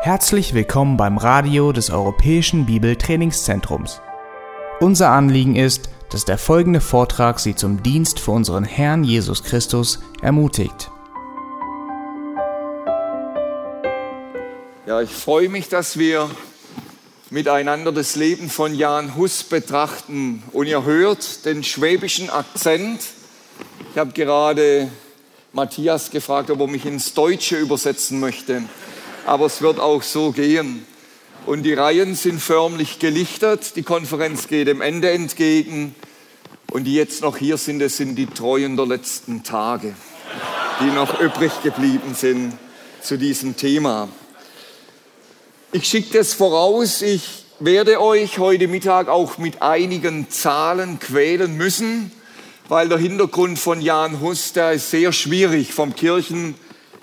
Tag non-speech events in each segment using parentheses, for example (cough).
Herzlich willkommen beim Radio des Europäischen Bibeltrainingszentrums. Unser Anliegen ist, dass der folgende Vortrag Sie zum Dienst für unseren Herrn Jesus Christus ermutigt. Ja, ich freue mich, dass wir miteinander das Leben von Jan Hus betrachten. Und ihr hört den schwäbischen Akzent. Ich habe gerade Matthias gefragt, ob er mich ins Deutsche übersetzen möchte. Aber es wird auch so gehen. Und die Reihen sind förmlich gelichtet. Die Konferenz geht dem Ende entgegen. Und die jetzt noch hier sind, das sind die Treuen der letzten Tage, die noch übrig geblieben sind zu diesem Thema. Ich schicke das voraus. Ich werde euch heute Mittag auch mit einigen Zahlen quälen müssen weil der Hintergrund von Jan Hus, der ist sehr schwierig vom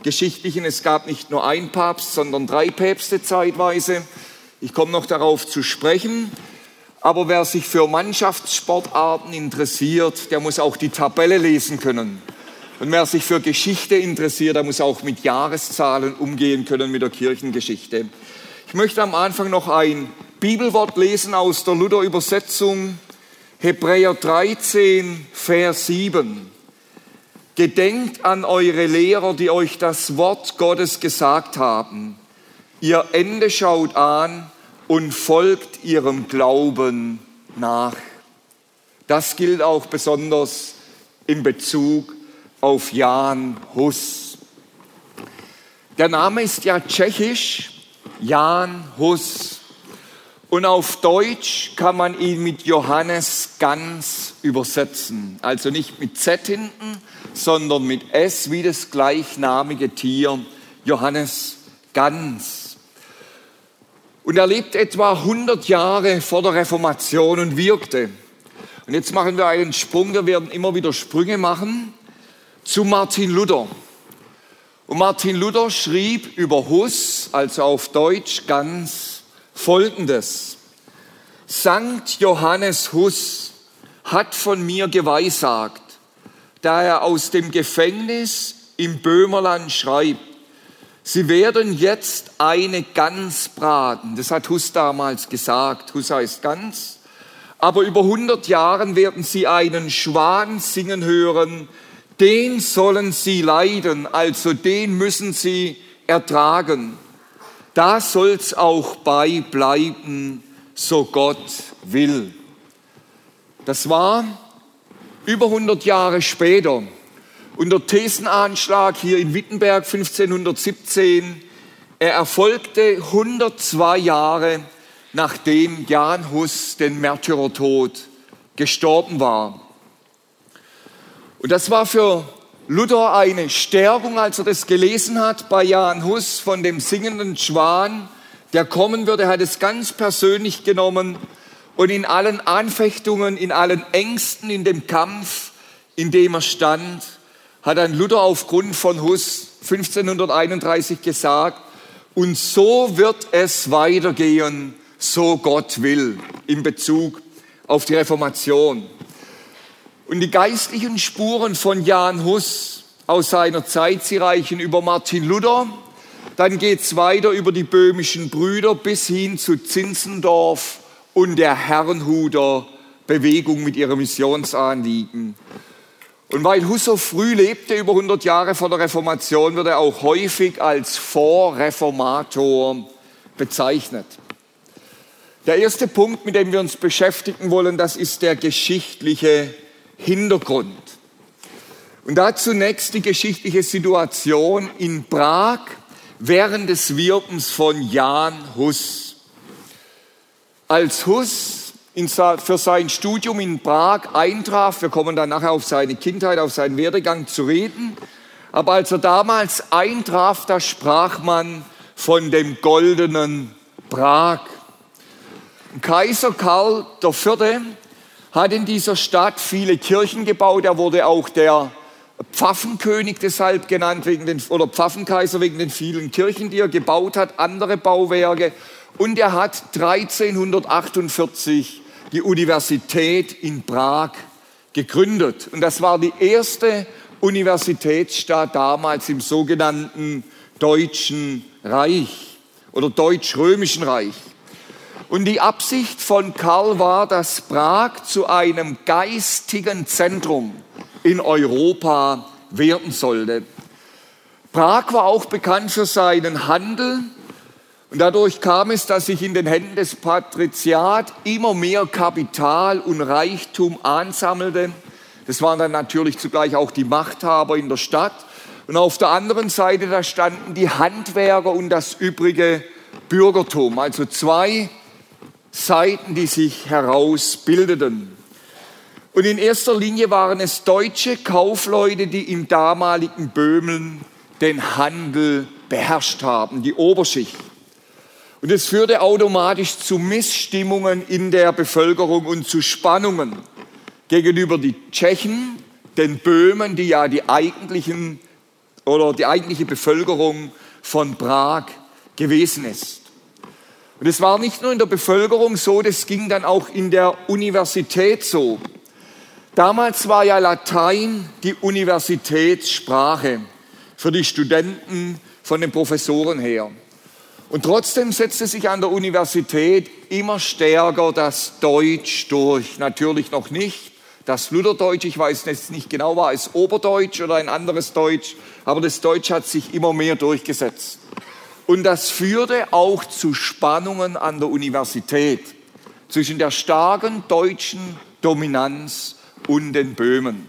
Kirchengeschichtlichen. Es gab nicht nur ein Papst, sondern drei Päpste zeitweise. Ich komme noch darauf zu sprechen. Aber wer sich für Mannschaftssportarten interessiert, der muss auch die Tabelle lesen können. Und wer sich für Geschichte interessiert, der muss auch mit Jahreszahlen umgehen können mit der Kirchengeschichte. Ich möchte am Anfang noch ein Bibelwort lesen aus der Luther-Übersetzung Hebräer 13, Vers 7. Gedenkt an eure Lehrer, die euch das Wort Gottes gesagt haben. Ihr Ende schaut an und folgt ihrem Glauben nach. Das gilt auch besonders in Bezug auf Jan Hus. Der Name ist ja tschechisch, Jan Hus. Und auf Deutsch kann man ihn mit Johannes Ganz übersetzen. Also nicht mit Z hinten, sondern mit S wie das gleichnamige Tier. Johannes Ganz. Und er lebte etwa 100 Jahre vor der Reformation und wirkte. Und jetzt machen wir einen Sprung, wir werden immer wieder Sprünge machen zu Martin Luther. Und Martin Luther schrieb über Hus, also auf Deutsch ganz, Folgendes. Sankt Johannes Hus hat von mir geweissagt, da er aus dem Gefängnis im Böhmerland schreibt, Sie werden jetzt eine Gans braten. Das hat Hus damals gesagt. Hus heißt Gans. Aber über 100 Jahren werden Sie einen Schwan singen hören. Den sollen Sie leiden, also den müssen Sie ertragen da soll's auch bei bleiben, so Gott will. Das war über 100 Jahre später. Und der Thesenanschlag hier in Wittenberg 1517, er erfolgte 102 Jahre nachdem Jan Hus den Märtyrertod gestorben war. Und das war für Luther eine Stärkung, als er das gelesen hat bei Jan Hus von dem singenden Schwan, der kommen würde. Hat es ganz persönlich genommen und in allen Anfechtungen, in allen Ängsten, in dem Kampf, in dem er stand, hat ein Luther aufgrund von Hus 1531 gesagt, und so wird es weitergehen, so Gott will, in Bezug auf die Reformation. Und die geistlichen Spuren von Jan Hus aus seiner Zeit, sie reichen über Martin Luther, dann geht's weiter über die böhmischen Brüder bis hin zu Zinzendorf und der Herrenhuter Bewegung mit ihrem Missionsanliegen. Und weil Hus so früh lebte, über 100 Jahre vor der Reformation, wird er auch häufig als Vorreformator bezeichnet. Der erste Punkt, mit dem wir uns beschäftigen wollen, das ist der geschichtliche Hintergrund. Und da zunächst die geschichtliche Situation in Prag während des Wirkens von Jan Hus. Als Hus für sein Studium in Prag eintraf, wir kommen dann nachher auf seine Kindheit, auf seinen Werdegang zu reden, aber als er damals eintraf, da sprach man von dem goldenen Prag. Kaiser Karl IV hat in dieser Stadt viele Kirchen gebaut. Er wurde auch der Pfaffenkönig deshalb genannt, wegen den, oder Pfaffenkaiser wegen den vielen Kirchen, die er gebaut hat, andere Bauwerke. Und er hat 1348 die Universität in Prag gegründet. Und das war die erste Universitätsstadt damals im sogenannten Deutschen Reich. oder Deutsch-Römischen Reich. Und die Absicht von Karl war, dass Prag zu einem geistigen Zentrum in Europa werden sollte. Prag war auch bekannt für seinen Handel und dadurch kam es, dass sich in den Händen des Patriziat immer mehr Kapital und Reichtum ansammelte. Das waren dann natürlich zugleich auch die Machthaber in der Stadt. Und auf der anderen Seite, da standen die Handwerker und das übrige Bürgertum. Also zwei Seiten, die sich herausbildeten. Und in erster Linie waren es deutsche Kaufleute, die im damaligen Böhmen den Handel beherrscht haben, die Oberschicht. Und es führte automatisch zu Missstimmungen in der Bevölkerung und zu Spannungen gegenüber die Tschechen, den Böhmen, die ja die eigentlichen oder die eigentliche Bevölkerung von Prag gewesen ist. Und es war nicht nur in der Bevölkerung so, das ging dann auch in der Universität so. Damals war ja Latein die Universitätssprache für die Studenten von den Professoren her. Und trotzdem setzte sich an der Universität immer stärker das Deutsch durch. Natürlich noch nicht das Lutherdeutsch, ich weiß jetzt nicht genau, war es Oberdeutsch oder ein anderes Deutsch, aber das Deutsch hat sich immer mehr durchgesetzt. Und das führte auch zu Spannungen an der Universität zwischen der starken deutschen Dominanz und den Böhmen.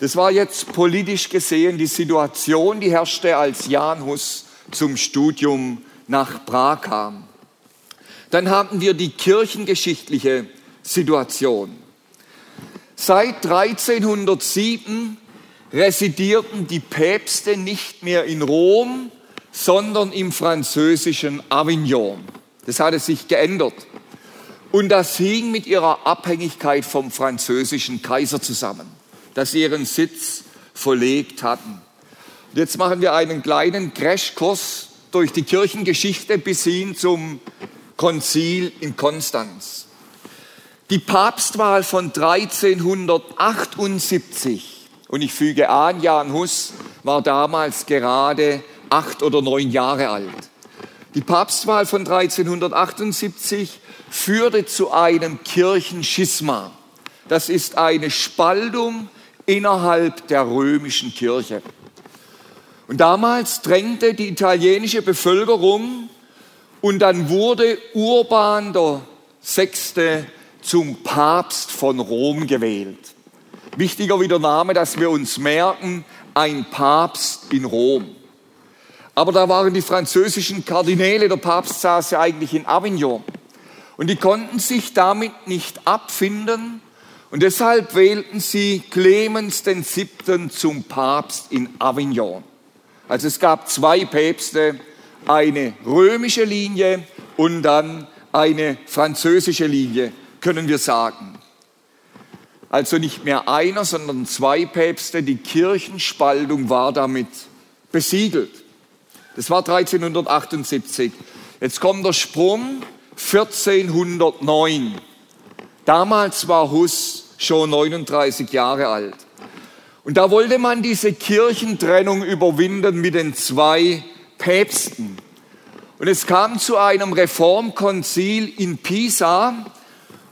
Das war jetzt politisch gesehen die Situation, die herrschte, als Jan Hus zum Studium nach Prag kam. Dann haben wir die kirchengeschichtliche Situation. Seit 1307 residierten die Päpste nicht mehr in Rom, sondern im französischen Avignon. Das hatte sich geändert. Und das hing mit ihrer Abhängigkeit vom französischen Kaiser zusammen, dass sie ihren Sitz verlegt hatten. Und jetzt machen wir einen kleinen Crashkurs durch die Kirchengeschichte bis hin zum Konzil in Konstanz. Die Papstwahl von 1378, und ich füge an, Jan Hus war damals gerade acht oder neun Jahre alt. Die Papstwahl von 1378 führte zu einem Kirchenschisma. Das ist eine Spaltung innerhalb der römischen Kirche. Und damals drängte die italienische Bevölkerung und dann wurde Urban der Sechste zum Papst von Rom gewählt. Wichtiger wie der Name, dass wir uns merken, ein Papst in Rom. Aber da waren die französischen Kardinäle, der Papst saß ja eigentlich in Avignon. Und die konnten sich damit nicht abfinden. Und deshalb wählten sie Clemens Siebten zum Papst in Avignon. Also es gab zwei Päpste, eine römische Linie und dann eine französische Linie können wir sagen. Also nicht mehr einer, sondern zwei Päpste. Die Kirchenspaltung war damit besiegelt. Das war 1378. Jetzt kommt der Sprung 1409. Damals war Hus schon 39 Jahre alt. Und da wollte man diese Kirchentrennung überwinden mit den zwei Päpsten. Und es kam zu einem Reformkonzil in Pisa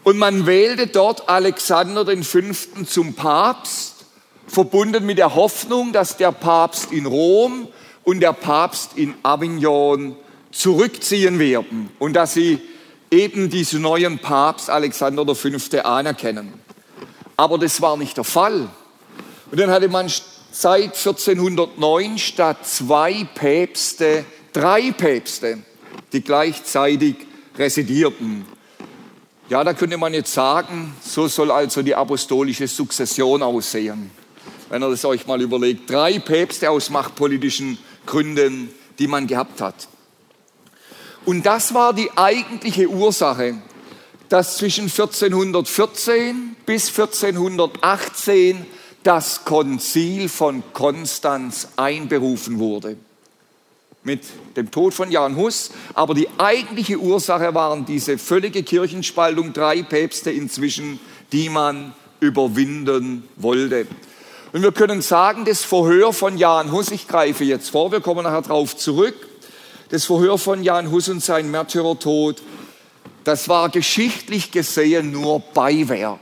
und man wählte dort Alexander V. zum Papst, verbunden mit der Hoffnung, dass der Papst in Rom und der Papst in Avignon zurückziehen werden und dass sie eben diesen neuen Papst Alexander V. anerkennen. Aber das war nicht der Fall. Und dann hatte man seit 1409 statt zwei Päpste drei Päpste, die gleichzeitig residierten. Ja, da könnte man jetzt sagen, so soll also die apostolische Sukzession aussehen. Wenn ihr das euch mal überlegt. Drei Päpste aus machtpolitischen Gründen, die man gehabt hat. Und das war die eigentliche Ursache, dass zwischen 1414 bis 1418 das Konzil von Konstanz einberufen wurde mit dem Tod von Jan Hus. Aber die eigentliche Ursache waren diese völlige Kirchenspaltung, drei Päpste inzwischen, die man überwinden wollte. Und wir können sagen, das Verhör von Jan Hus, ich greife jetzt vor, wir kommen nachher darauf zurück, das Verhör von Jan Hus und sein Märtyrertod, das war geschichtlich gesehen nur Beiwerk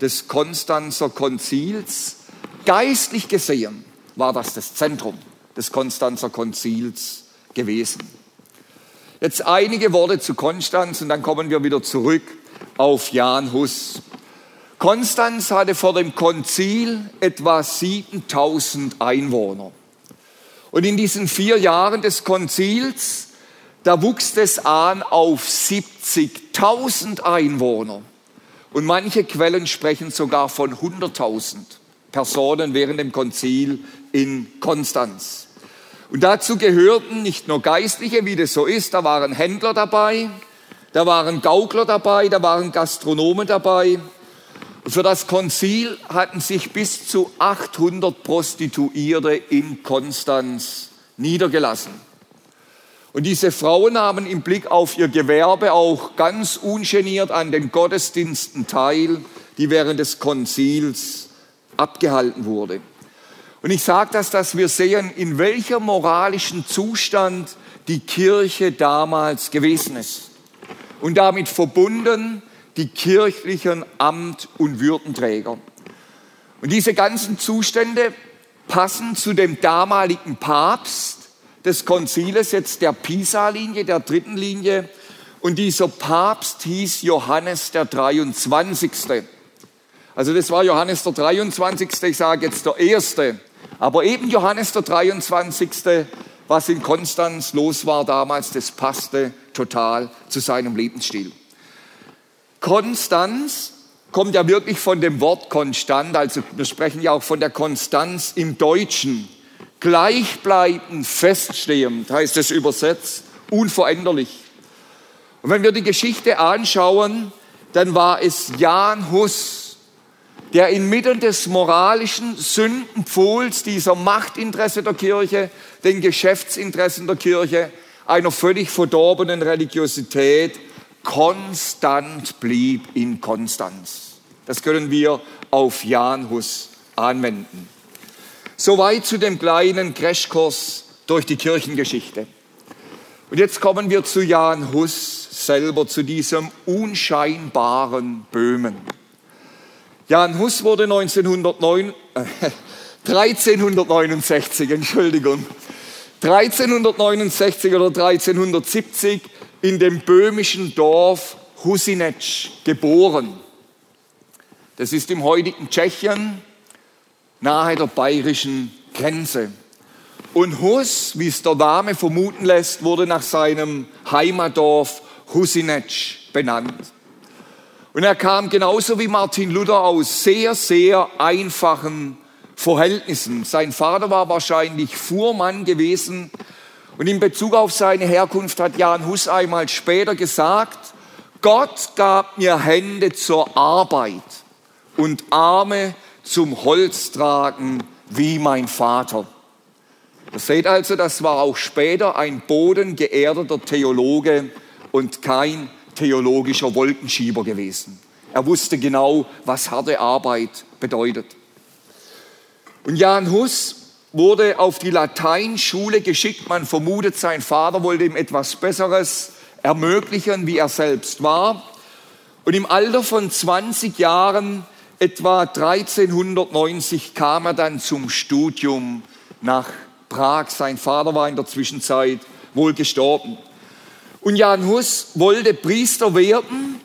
des Konstanzer Konzils. Geistlich gesehen war das das Zentrum des Konstanzer Konzils gewesen. Jetzt einige Worte zu Konstanz und dann kommen wir wieder zurück auf Jan Hus. Konstanz hatte vor dem Konzil etwa 7000 Einwohner. Und in diesen vier Jahren des Konzils, da wuchs es an auf 70.000 Einwohner. Und manche Quellen sprechen sogar von 100.000 Personen während dem Konzil in Konstanz. Und dazu gehörten nicht nur Geistliche, wie das so ist, da waren Händler dabei, da waren Gaukler dabei, da waren Gastronomen dabei. Für das Konzil hatten sich bis zu 800 Prostituierte in Konstanz niedergelassen. Und diese Frauen nahmen im Blick auf ihr Gewerbe auch ganz ungeniert an den Gottesdiensten teil, die während des Konzils abgehalten wurde. Und ich sage das, dass wir sehen, in welcher moralischen Zustand die Kirche damals gewesen ist. Und damit verbunden die kirchlichen Amt- und Würdenträger. Und diese ganzen Zustände passen zu dem damaligen Papst des Konziles, jetzt der Pisa-Linie, der dritten Linie. Und dieser Papst hieß Johannes der 23. Also das war Johannes der 23. Ich sage jetzt der erste aber eben Johannes der 23., was in Konstanz los war damals, das passte total zu seinem Lebensstil. Konstanz kommt ja wirklich von dem Wort konstant, also wir sprechen ja auch von der Konstanz im Deutschen. Gleichbleibend, feststehend heißt es übersetzt, unveränderlich. Und wenn wir die Geschichte anschauen, dann war es Jan Hus, der inmitten des moralischen Sündenpfuhls dieser Machtinteresse der Kirche, den Geschäftsinteressen der Kirche, einer völlig verdorbenen Religiosität konstant blieb in Konstanz. Das können wir auf Jan Hus anwenden. Soweit zu dem kleinen Crashkurs durch die Kirchengeschichte. Und jetzt kommen wir zu Jan Hus selber, zu diesem unscheinbaren Böhmen. Jan Hus wurde 1909, äh, (laughs) 1369, Entschuldigung, 1369 oder 1370 in dem böhmischen Dorf Husinec geboren. Das ist im heutigen Tschechien nahe der bayerischen Grenze. Und Hus, wie es der Name vermuten lässt, wurde nach seinem Heimatdorf Husinec benannt. Und er kam genauso wie Martin Luther aus sehr, sehr einfachen Verhältnissen. Sein Vater war wahrscheinlich Fuhrmann gewesen. Und in Bezug auf seine Herkunft hat Jan Hus einmal später gesagt, Gott gab mir Hände zur Arbeit und Arme zum Holztragen wie mein Vater. Ihr seht also, das war auch später ein bodengeerdeter Theologe und kein theologischer Wolkenschieber gewesen. Er wusste genau, was harte Arbeit bedeutet. Und Jan Hus wurde auf die Lateinschule geschickt. Man vermutet, sein Vater wollte ihm etwas Besseres ermöglichen, wie er selbst war. Und im Alter von 20 Jahren, etwa 1390, kam er dann zum Studium nach Prag. Sein Vater war in der Zwischenzeit wohl gestorben. Und Jan Hus wollte Priester werden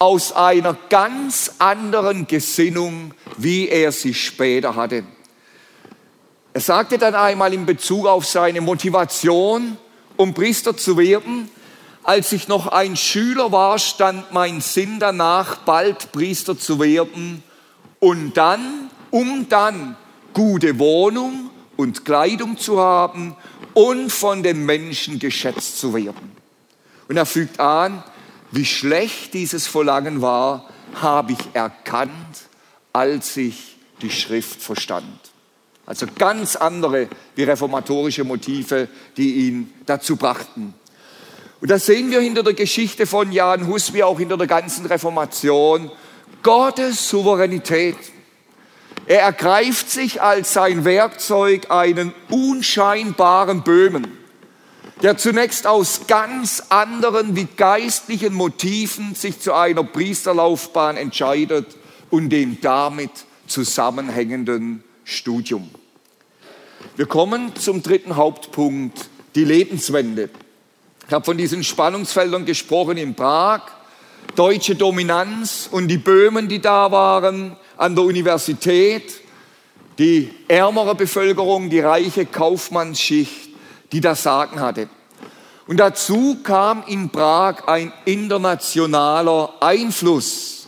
aus einer ganz anderen Gesinnung, wie er sie später hatte. Er sagte dann einmal in Bezug auf seine Motivation, um Priester zu werden, als ich noch ein Schüler war, stand mein Sinn danach, bald Priester zu werden und dann, um dann gute Wohnung und Kleidung zu haben und von den Menschen geschätzt zu werden. Und er fügt an, wie schlecht dieses Verlangen war, habe ich erkannt, als ich die Schrift verstand. Also ganz andere wie reformatorische Motive, die ihn dazu brachten. Und das sehen wir hinter der Geschichte von Jan Hus, wie auch hinter der ganzen Reformation. Gottes Souveränität. Er ergreift sich als sein Werkzeug einen unscheinbaren Böhmen der zunächst aus ganz anderen wie geistlichen Motiven sich zu einer Priesterlaufbahn entscheidet und dem damit zusammenhängenden Studium. Wir kommen zum dritten Hauptpunkt, die Lebenswende. Ich habe von diesen Spannungsfeldern gesprochen in Prag, deutsche Dominanz und die Böhmen, die da waren, an der Universität, die ärmere Bevölkerung, die reiche Kaufmannsschicht, die das Sagen hatte. Und dazu kam in Prag ein internationaler Einfluss.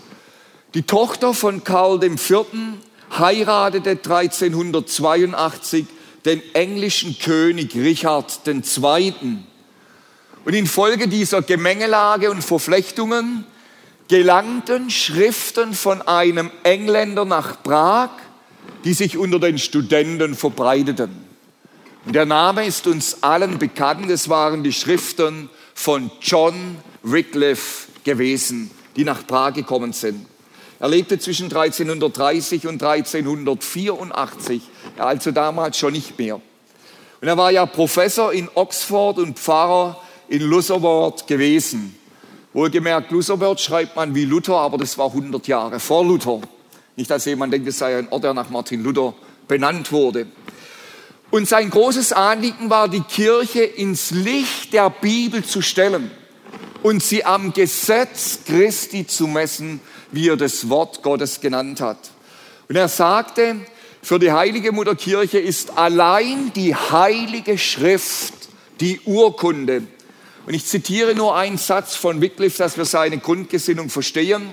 Die Tochter von Karl IV. Heiratete 1382 den englischen König Richard II. Und infolge dieser Gemengelage und Verflechtungen gelangten Schriften von einem Engländer nach Prag, die sich unter den Studenten verbreiteten. Und der Name ist uns allen bekannt. Es waren die Schriften von John Wycliffe gewesen, die nach Prag gekommen sind. Er lebte zwischen 1330 und 1384, also damals schon nicht mehr. Und er war ja Professor in Oxford und Pfarrer in Lutherwort gewesen. Wohlgemerkt, Lutherwort schreibt man wie Luther, aber das war 100 Jahre vor Luther. Nicht, dass jemand denkt, es sei ein Ort, der nach Martin Luther benannt wurde. Und sein großes Anliegen war, die Kirche ins Licht der Bibel zu stellen und sie am Gesetz Christi zu messen, wie er das Wort Gottes genannt hat. Und er sagte, für die heilige Mutterkirche ist allein die heilige Schrift die Urkunde. Und ich zitiere nur einen Satz von Wycliffe, dass wir seine Grundgesinnung verstehen.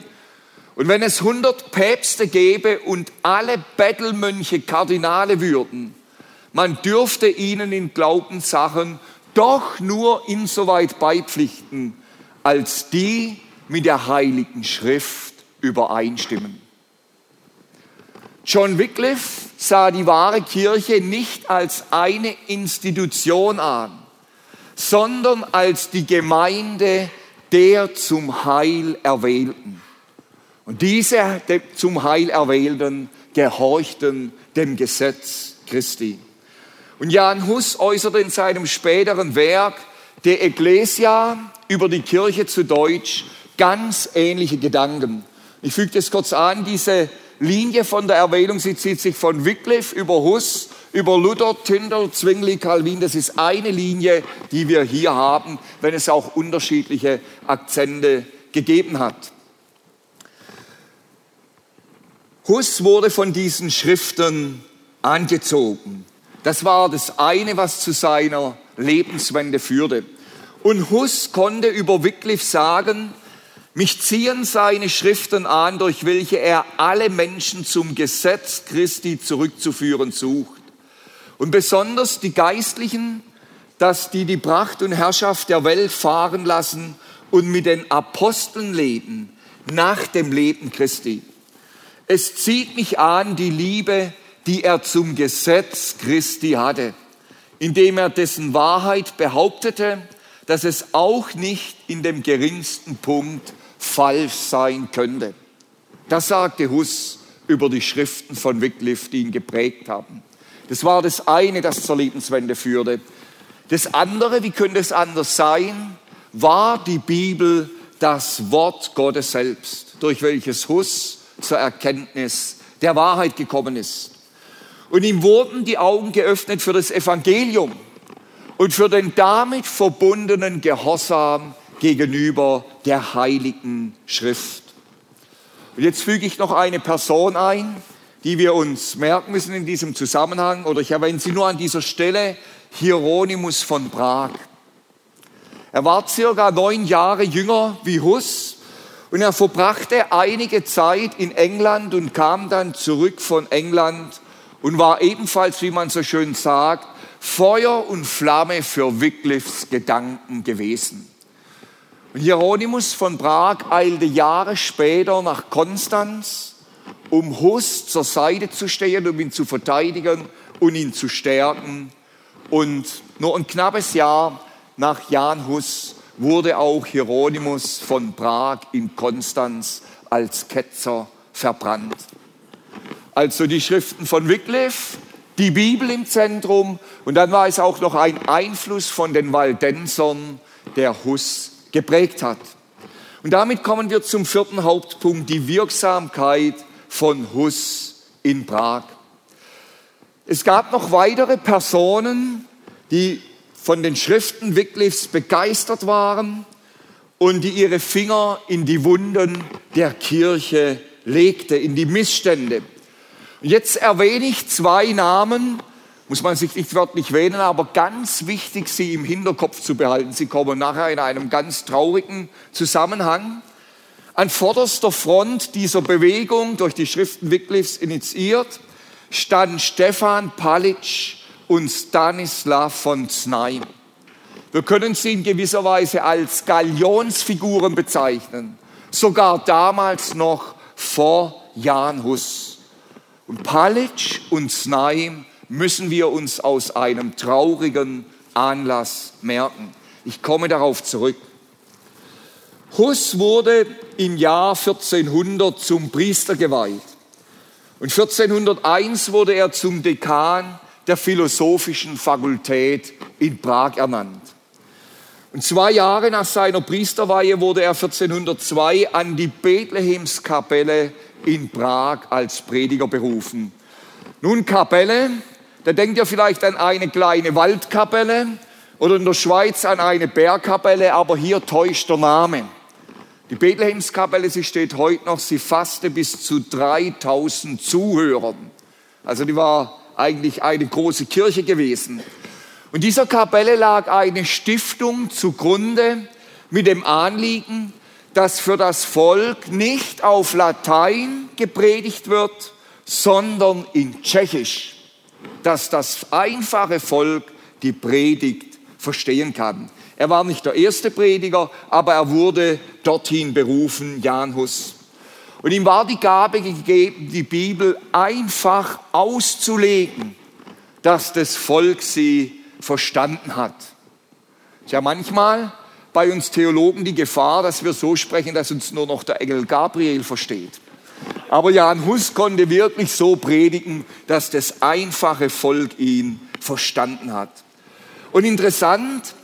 Und wenn es 100 Päpste gäbe und alle Bettelmönche Kardinale würden, man dürfte ihnen in Glaubenssachen doch nur insoweit beipflichten, als die mit der Heiligen Schrift übereinstimmen. John Wycliffe sah die wahre Kirche nicht als eine Institution an, sondern als die Gemeinde der zum Heil Erwählten. Und diese zum Heil Erwählten gehorchten dem Gesetz Christi. Und Jan Hus äußerte in seinem späteren Werk De Ecclesia über die Kirche zu Deutsch ganz ähnliche Gedanken. Ich füge das kurz an, diese Linie von der Erwählung, sie zieht sich von Wycliffe über Hus, über Luther, Tyndall, Zwingli, Calvin. Das ist eine Linie, die wir hier haben, wenn es auch unterschiedliche Akzente gegeben hat. Hus wurde von diesen Schriften angezogen. Das war das eine, was zu seiner Lebenswende führte. Und Hus konnte über Wycliffe sagen, mich ziehen seine Schriften an, durch welche er alle Menschen zum Gesetz Christi zurückzuführen sucht. Und besonders die Geistlichen, dass die die Pracht und Herrschaft der Welt fahren lassen und mit den Aposteln leben, nach dem Leben Christi. Es zieht mich an die Liebe, die er zum Gesetz Christi hatte, indem er dessen Wahrheit behauptete, dass es auch nicht in dem geringsten Punkt falsch sein könnte. Das sagte Huss über die Schriften von Wycliffe, die ihn geprägt haben. Das war das eine, das zur Lebenswende führte. Das andere, wie könnte es anders sein, war die Bibel das Wort Gottes selbst, durch welches Huss zur Erkenntnis der Wahrheit gekommen ist. Und ihm wurden die Augen geöffnet für das Evangelium und für den damit verbundenen Gehorsam gegenüber der heiligen Schrift. Und jetzt füge ich noch eine Person ein, die wir uns merken müssen in diesem Zusammenhang, oder ich erwähne sie nur an dieser Stelle, Hieronymus von Prag. Er war circa neun Jahre jünger wie Hus und er verbrachte einige Zeit in England und kam dann zurück von England und war ebenfalls, wie man so schön sagt, Feuer und Flamme für Wycliffes Gedanken gewesen. Hieronymus von Prag eilte Jahre später nach Konstanz, um Hus zur Seite zu stehen, um ihn zu verteidigen und ihn zu stärken. Und nur ein knappes Jahr nach Jan Hus wurde auch Hieronymus von Prag in Konstanz als Ketzer verbrannt. Also die Schriften von Wycliffe, die Bibel im Zentrum und dann war es auch noch ein Einfluss von den Waldensern, der Hus geprägt hat. Und damit kommen wir zum vierten Hauptpunkt, die Wirksamkeit von Hus in Prag. Es gab noch weitere Personen, die von den Schriften Wyclifs begeistert waren und die ihre Finger in die Wunden der Kirche legte, in die Missstände. Und jetzt erwähne ich zwei Namen, muss man sich nicht wörtlich wählen, aber ganz wichtig, sie im Hinterkopf zu behalten. Sie kommen nachher in einem ganz traurigen Zusammenhang. An vorderster Front dieser Bewegung, durch die Schriften Wyclifs initiiert, stand Stefan Palic und Stanislav von Znaim. Wir können sie in gewisser Weise als Galionsfiguren bezeichnen, sogar damals noch vor Jan Hus. Und Palic und Znaim müssen wir uns aus einem traurigen Anlass merken. Ich komme darauf zurück. Hus wurde im Jahr 1400 zum Priester geweiht. Und 1401 wurde er zum Dekan der Philosophischen Fakultät in Prag ernannt. Und zwei Jahre nach seiner Priesterweihe wurde er 1402 an die Bethlehemskapelle in Prag als Prediger berufen. Nun Kapelle, da denkt ihr vielleicht an eine kleine Waldkapelle oder in der Schweiz an eine Bergkapelle, aber hier täuscht der Name. Die Bethlehemskapelle, sie steht heute noch, sie fasste bis zu 3000 Zuhörern. Also die war eigentlich eine große Kirche gewesen. Und dieser Kapelle lag eine Stiftung zugrunde mit dem Anliegen, dass für das Volk nicht auf Latein gepredigt wird, sondern in Tschechisch dass das einfache Volk die Predigt verstehen kann. Er war nicht der erste Prediger, aber er wurde dorthin berufen, Jan Hus. Und ihm war die Gabe gegeben, die Bibel einfach auszulegen, dass das Volk sie verstanden hat. Es ist ja manchmal bei uns Theologen die Gefahr, dass wir so sprechen, dass uns nur noch der Engel Gabriel versteht. Aber Jan Hus konnte wirklich so predigen, dass das einfache Volk ihn verstanden hat. Und interessant,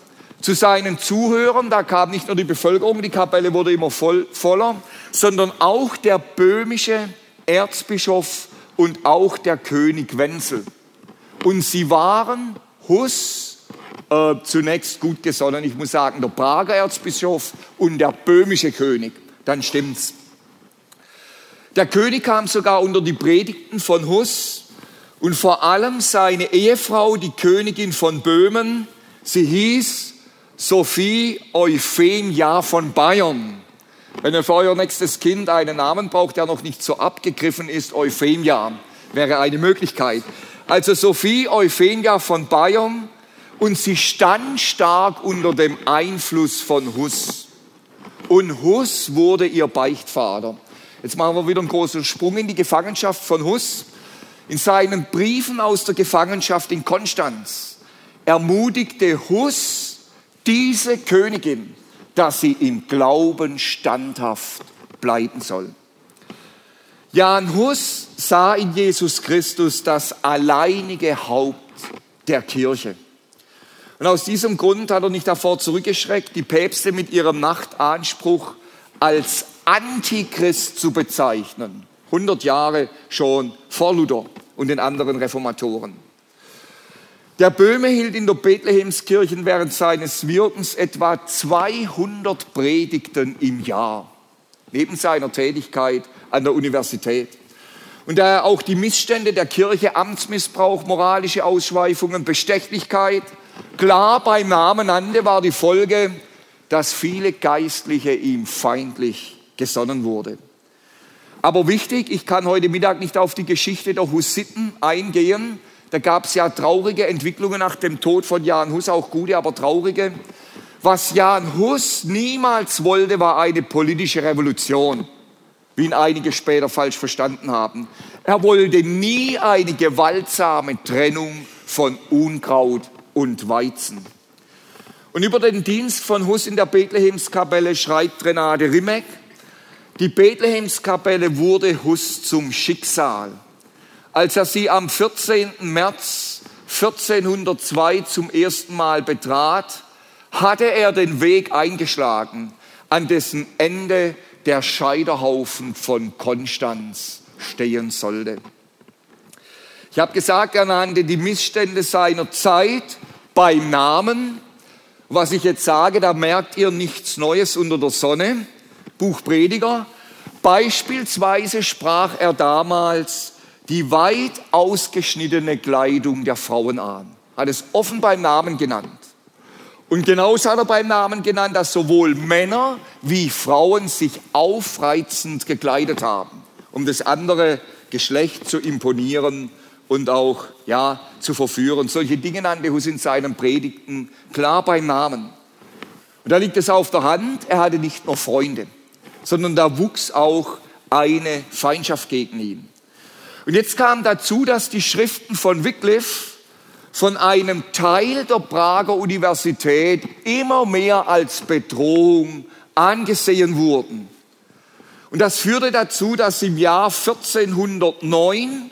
zu seinen Zuhörern, da kam nicht nur die Bevölkerung, die Kapelle wurde immer voll, voller, sondern auch der böhmische Erzbischof und auch der König Wenzel. Und sie waren Hus äh, zunächst gut gesonnen. Ich muss sagen, der Prager Erzbischof und der böhmische König. Dann stimmt's. Der König kam sogar unter die Predigten von Hus und vor allem seine Ehefrau, die Königin von Böhmen, sie hieß Sophie Euphemia von Bayern. Wenn ihr für euer nächstes Kind einen Namen braucht, der noch nicht so abgegriffen ist, Euphemia wäre eine Möglichkeit. Also Sophie Euphemia von Bayern und sie stand stark unter dem Einfluss von Hus. Und Hus wurde ihr Beichtvater. Jetzt machen wir wieder einen großen Sprung in die Gefangenschaft von Hus. In seinen Briefen aus der Gefangenschaft in Konstanz ermutigte Hus diese Königin, dass sie im Glauben standhaft bleiben soll. Jan Hus sah in Jesus Christus das alleinige Haupt der Kirche. Und aus diesem Grund hat er nicht davor zurückgeschreckt, die Päpste mit ihrem Machtanspruch als Antichrist zu bezeichnen. 100 Jahre schon vor Luther und den anderen Reformatoren. Der Böhme hielt in der Bethlehemskirche während seines Wirkens etwa 200 Predigten im Jahr, neben seiner Tätigkeit an der Universität. Und da er auch die Missstände der Kirche, Amtsmissbrauch, moralische Ausschweifungen, Bestechlichkeit klar beim Namen nannte, war die Folge, dass viele Geistliche ihm feindlich gesonnen wurde. Aber wichtig, ich kann heute Mittag nicht auf die Geschichte der Hussiten eingehen. Da gab es ja traurige Entwicklungen nach dem Tod von Jan Hus, auch gute, aber traurige. Was Jan Hus niemals wollte, war eine politische Revolution, wie ihn einige später falsch verstanden haben. Er wollte nie eine gewaltsame Trennung von Unkraut und Weizen. Und über den Dienst von Hus in der Bethlehemskapelle schreibt Renate Rimek, die Bethlehemskapelle wurde Hus zum Schicksal. als er sie am 14. März 1402 zum ersten Mal betrat, hatte er den Weg eingeschlagen, an dessen Ende der Scheiterhaufen von Konstanz stehen sollte. Ich habe gesagt, er nannte die Missstände seiner Zeit beim Namen. Was ich jetzt sage, da merkt ihr nichts Neues unter der Sonne. Buch Prediger. Beispielsweise sprach er damals die weit ausgeschnittene Kleidung der Frauen an. Hat es offen beim Namen genannt. Und genauso hat er beim Namen genannt, dass sowohl Männer wie Frauen sich aufreizend gekleidet haben, um das andere Geschlecht zu imponieren und auch ja, zu verführen. Solche Dinge nannte Hus in seinen Predigten klar beim Namen. Und da liegt es auf der Hand, er hatte nicht nur Freunde, sondern da wuchs auch eine Feindschaft gegen ihn. Und jetzt kam dazu, dass die Schriften von Wycliffe von einem Teil der Prager Universität immer mehr als Bedrohung angesehen wurden. Und das führte dazu, dass im Jahr 1409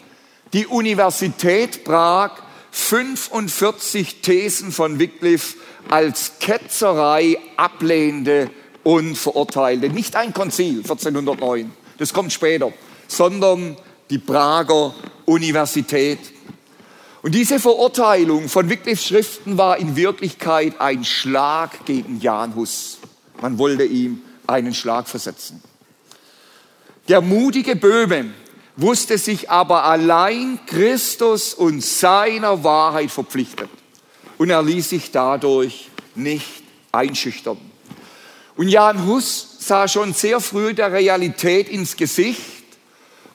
die Universität Prag 45 Thesen von Wycliffe als Ketzerei ablehnte und verurteilte. Nicht ein Konzil 1409, das kommt später, sondern die Prager Universität. Und diese Verurteilung von Wycliffes Schriften war in Wirklichkeit ein Schlag gegen Jan Hus. Man wollte ihm einen Schlag versetzen. Der mutige Böhme wusste sich aber allein Christus und seiner Wahrheit verpflichtet. Und er ließ sich dadurch nicht einschüchtern. Und Jan Hus sah schon sehr früh der Realität ins Gesicht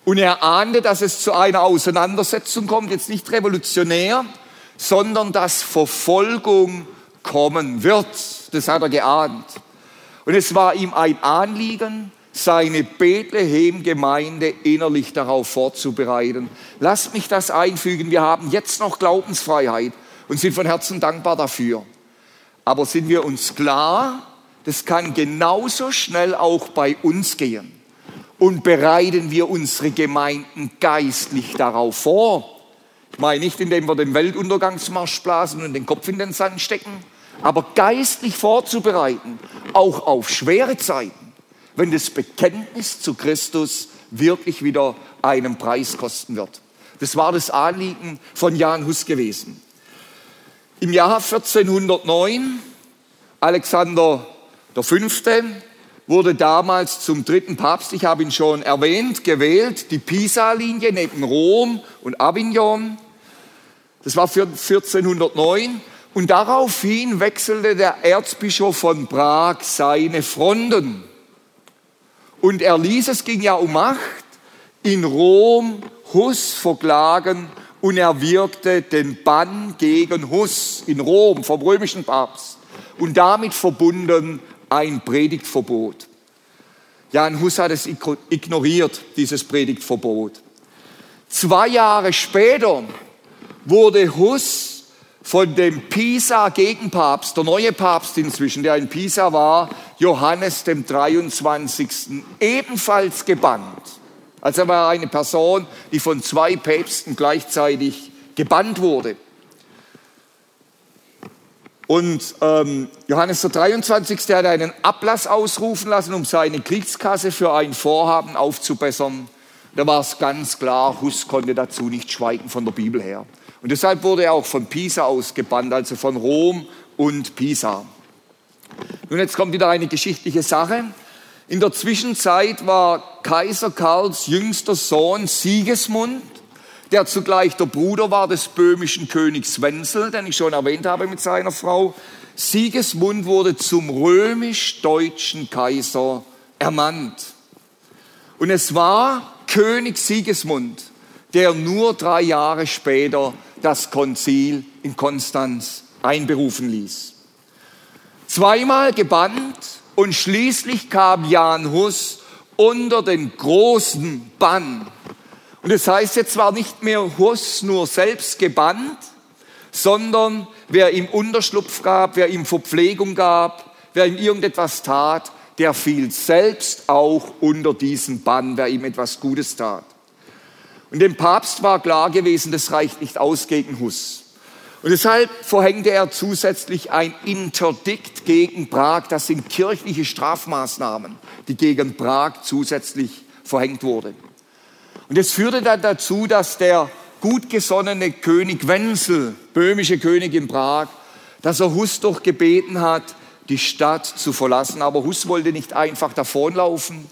und er ahnte, dass es zu einer Auseinandersetzung kommt, jetzt nicht revolutionär, sondern dass Verfolgung kommen wird. Das hat er geahnt. Und es war ihm ein Anliegen, seine Bethlehem-Gemeinde innerlich darauf vorzubereiten. Lasst mich das einfügen. Wir haben jetzt noch Glaubensfreiheit und sind von Herzen dankbar dafür. Aber sind wir uns klar, das kann genauso schnell auch bei uns gehen und bereiten wir unsere Gemeinden geistlich darauf vor. Ich meine nicht, indem wir den Weltuntergangsmarsch blasen und den Kopf in den Sand stecken, aber geistlich vorzubereiten, auch auf schwere Zeiten, wenn das Bekenntnis zu Christus wirklich wieder einen Preis kosten wird. Das war das Anliegen von Jan Hus gewesen. Im Jahr 1409, Alexander V wurde damals zum dritten Papst, ich habe ihn schon erwähnt, gewählt, die Pisa-Linie neben Rom und Avignon. Das war für 1409. Und daraufhin wechselte der Erzbischof von Prag seine Fronten. Und er ließ, es ging ja um Macht, in Rom Hus verklagen und er wirkte den Bann gegen Hus in Rom vom römischen Papst und damit verbunden ein Predigtverbot. Jan Hus hat es ignoriert, dieses Predigtverbot. Zwei Jahre später wurde Hus von dem Pisa-Gegenpapst, der neue Papst inzwischen, der in Pisa war, Johannes dem 23. ebenfalls gebannt. Also war eine Person, die von zwei Päpsten gleichzeitig gebannt wurde. Und ähm, Johannes der 23. hat einen Ablass ausrufen lassen, um seine Kriegskasse für ein Vorhaben aufzubessern. Da war es ganz klar, Hus konnte dazu nicht schweigen von der Bibel her. Und deshalb wurde er auch von Pisa ausgebannt, also von Rom und Pisa. Nun, jetzt kommt wieder eine geschichtliche Sache. In der Zwischenzeit war Kaiser Karls jüngster Sohn Sigismund der zugleich der Bruder war des böhmischen Königs Wenzel, den ich schon erwähnt habe mit seiner Frau. Sigismund wurde zum römisch-deutschen Kaiser ernannt. Und es war König Sigismund, der nur drei Jahre später das Konzil in Konstanz einberufen ließ. Zweimal gebannt und schließlich kam Jan Hus unter den großen Bann und das heißt jetzt zwar nicht mehr Hus nur selbst gebannt, sondern wer ihm Unterschlupf gab, wer ihm Verpflegung gab, wer ihm irgendetwas tat, der fiel selbst auch unter diesen Bann, wer ihm etwas Gutes tat. Und dem Papst war klar gewesen, das reicht nicht aus gegen Hus. Und deshalb verhängte er zusätzlich ein Interdikt gegen Prag. Das sind kirchliche Strafmaßnahmen, die gegen Prag zusätzlich verhängt wurden. Und es führte dann dazu, dass der gutgesonnene König Wenzel, böhmische König in Prag, dass er Hus doch gebeten hat, die Stadt zu verlassen. Aber Hus wollte nicht einfach davonlaufen.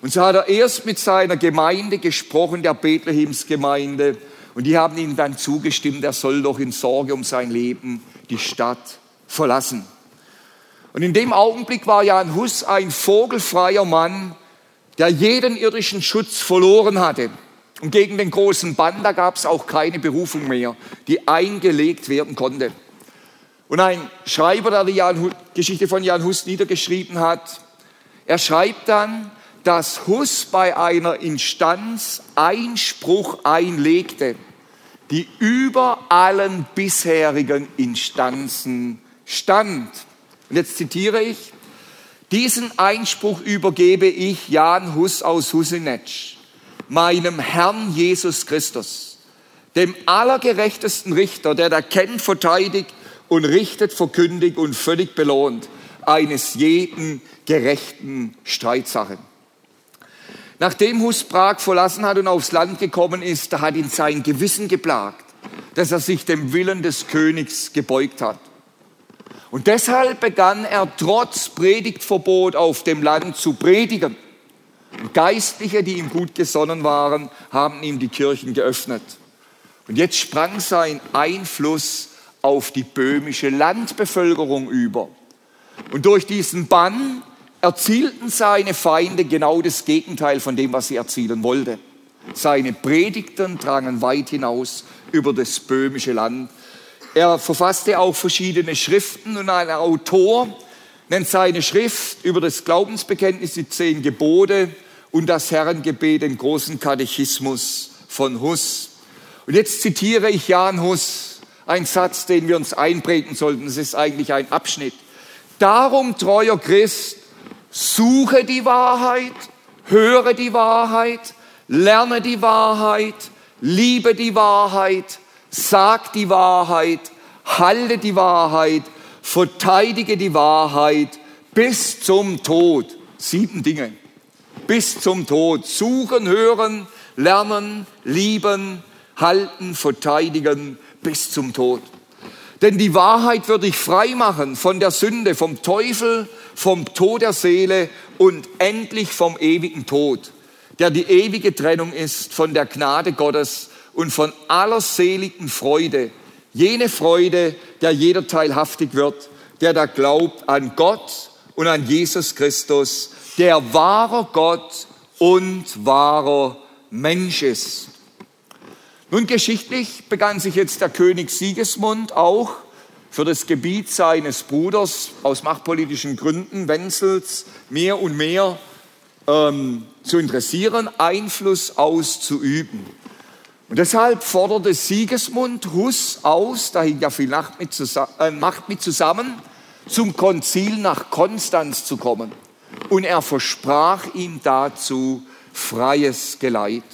Und so hat er erst mit seiner Gemeinde gesprochen, der Bethlehemsgemeinde, und die haben ihm dann zugestimmt, er soll doch in Sorge um sein Leben die Stadt verlassen. Und in dem Augenblick war Jan Hus ein vogelfreier Mann, der jeden irdischen Schutz verloren hatte. Und gegen den großen Bann, da gab es auch keine Berufung mehr, die eingelegt werden konnte. Und ein Schreiber, der die Geschichte von Jan Hus niedergeschrieben hat, er schreibt dann, dass Hus bei einer Instanz Einspruch einlegte, die über allen bisherigen Instanzen stand. Und jetzt zitiere ich, diesen Einspruch übergebe ich Jan Hus aus Husinetsch, meinem Herrn Jesus Christus, dem allergerechtesten Richter, der da kennt, verteidigt und richtet, verkündigt und völlig belohnt eines jeden gerechten Streitsachen. Nachdem Hus Prag verlassen hat und aufs Land gekommen ist, da hat ihn sein Gewissen geplagt, dass er sich dem Willen des Königs gebeugt hat. Und deshalb begann er trotz Predigtverbot auf dem Land zu predigen. Und Geistliche, die ihm gut gesonnen waren, haben ihm die Kirchen geöffnet. Und jetzt sprang sein Einfluss auf die böhmische Landbevölkerung über. Und durch diesen Bann erzielten seine Feinde genau das Gegenteil von dem, was sie erzielen wollte. Seine Predigten drangen weit hinaus über das böhmische Land. Er verfasste auch verschiedene Schriften und ein Autor nennt seine Schrift über das Glaubensbekenntnis, die zehn Gebote und das Herrengebet, den großen Katechismus von Hus. Und jetzt zitiere ich Jan Hus, ein Satz, den wir uns einprägen sollten. Das ist eigentlich ein Abschnitt. Darum, treuer Christ, Suche die Wahrheit, höre die Wahrheit, lerne die Wahrheit, liebe die Wahrheit, sag die Wahrheit, halte die Wahrheit, verteidige die Wahrheit bis zum Tod. Sieben Dinge. Bis zum Tod. Suchen, hören, lernen, lieben, halten, verteidigen bis zum Tod. Denn die Wahrheit wird dich frei machen von der Sünde, vom Teufel, vom Tod der Seele und endlich vom ewigen Tod, der die ewige Trennung ist von der Gnade Gottes und von aller seligen Freude. Jene Freude, der jeder teilhaftig wird, der da glaubt an Gott und an Jesus Christus, der wahrer Gott und wahrer Mensch ist. Nun geschichtlich begann sich jetzt der König Sigismund auch für das Gebiet seines Bruders aus machtpolitischen Gründen, Wenzels, mehr und mehr ähm, zu interessieren, Einfluss auszuüben. Und deshalb forderte Sigismund Hus aus, da hing ja viel Macht mit, äh, Macht mit zusammen, zum Konzil nach Konstanz zu kommen. Und er versprach ihm dazu freies Geleit.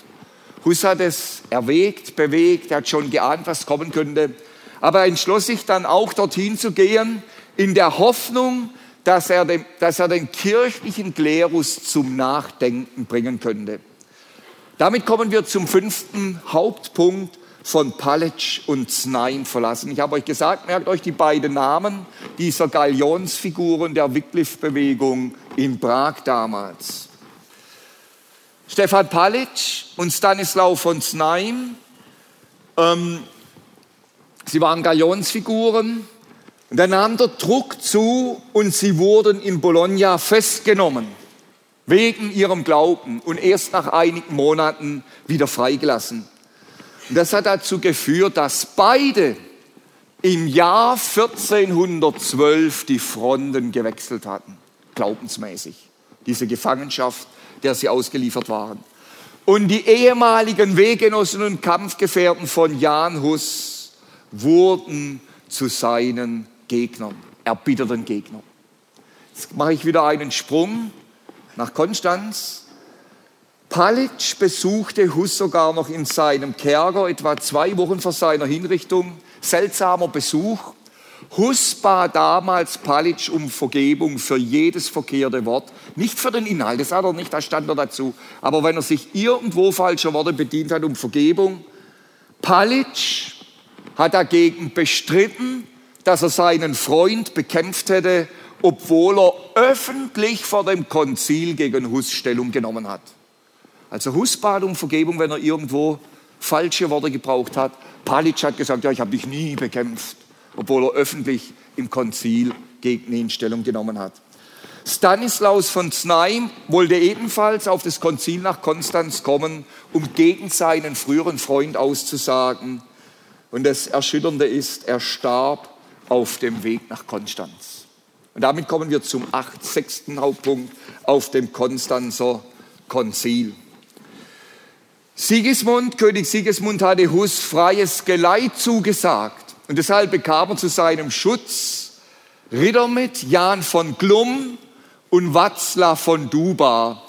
Hus hat es erwägt, bewegt, er hat schon geahnt, was kommen könnte aber er entschloss sich dann auch dorthin zu gehen, in der Hoffnung, dass er, den, dass er den kirchlichen Klerus zum Nachdenken bringen könnte. Damit kommen wir zum fünften Hauptpunkt von Paletsch und Znaim verlassen. Ich habe euch gesagt, merkt euch die beiden Namen dieser Galionsfiguren der Wycliffe-Bewegung in Prag damals. Stefan Palitsch und Stanislaw von Znaim ähm, Sie waren Galionsfiguren. Und dann nahm der Druck zu und sie wurden in Bologna festgenommen wegen ihrem Glauben und erst nach einigen Monaten wieder freigelassen. Und das hat dazu geführt, dass beide im Jahr 1412 die Fronten gewechselt hatten, glaubensmäßig, diese Gefangenschaft, der sie ausgeliefert waren. Und die ehemaligen Weggenossen und Kampfgefährten von Jan Hus wurden zu seinen Gegnern, erbitterten Gegnern. Jetzt mache ich wieder einen Sprung nach Konstanz. Palitsch besuchte Hus sogar noch in seinem Kerker etwa zwei Wochen vor seiner Hinrichtung. Seltsamer Besuch. Hus bat damals Palitsch um Vergebung für jedes verkehrte Wort. Nicht für den Inhalt, das hat er nicht, da stand er dazu. Aber wenn er sich irgendwo falscher Worte bedient hat, um Vergebung. Palitsch hat dagegen bestritten, dass er seinen Freund bekämpft hätte, obwohl er öffentlich vor dem Konzil gegen Hus Stellung genommen hat. Also Hus bat um Vergebung, wenn er irgendwo falsche Worte gebraucht hat. Palitsch hat gesagt, ja, ich habe dich nie bekämpft, obwohl er öffentlich im Konzil gegen ihn Stellung genommen hat. Stanislaus von Znaim wollte ebenfalls auf das Konzil nach Konstanz kommen, um gegen seinen früheren Freund auszusagen. Und das Erschütternde ist, er starb auf dem Weg nach Konstanz. Und damit kommen wir zum acht, sechsten Hauptpunkt auf dem Konstanzer Konzil. Sigismund, König Sigismund hatte Hus freies Geleit zugesagt und deshalb bekam er zu seinem Schutz Ritter mit, Jan von Glum und Watzla von Duba.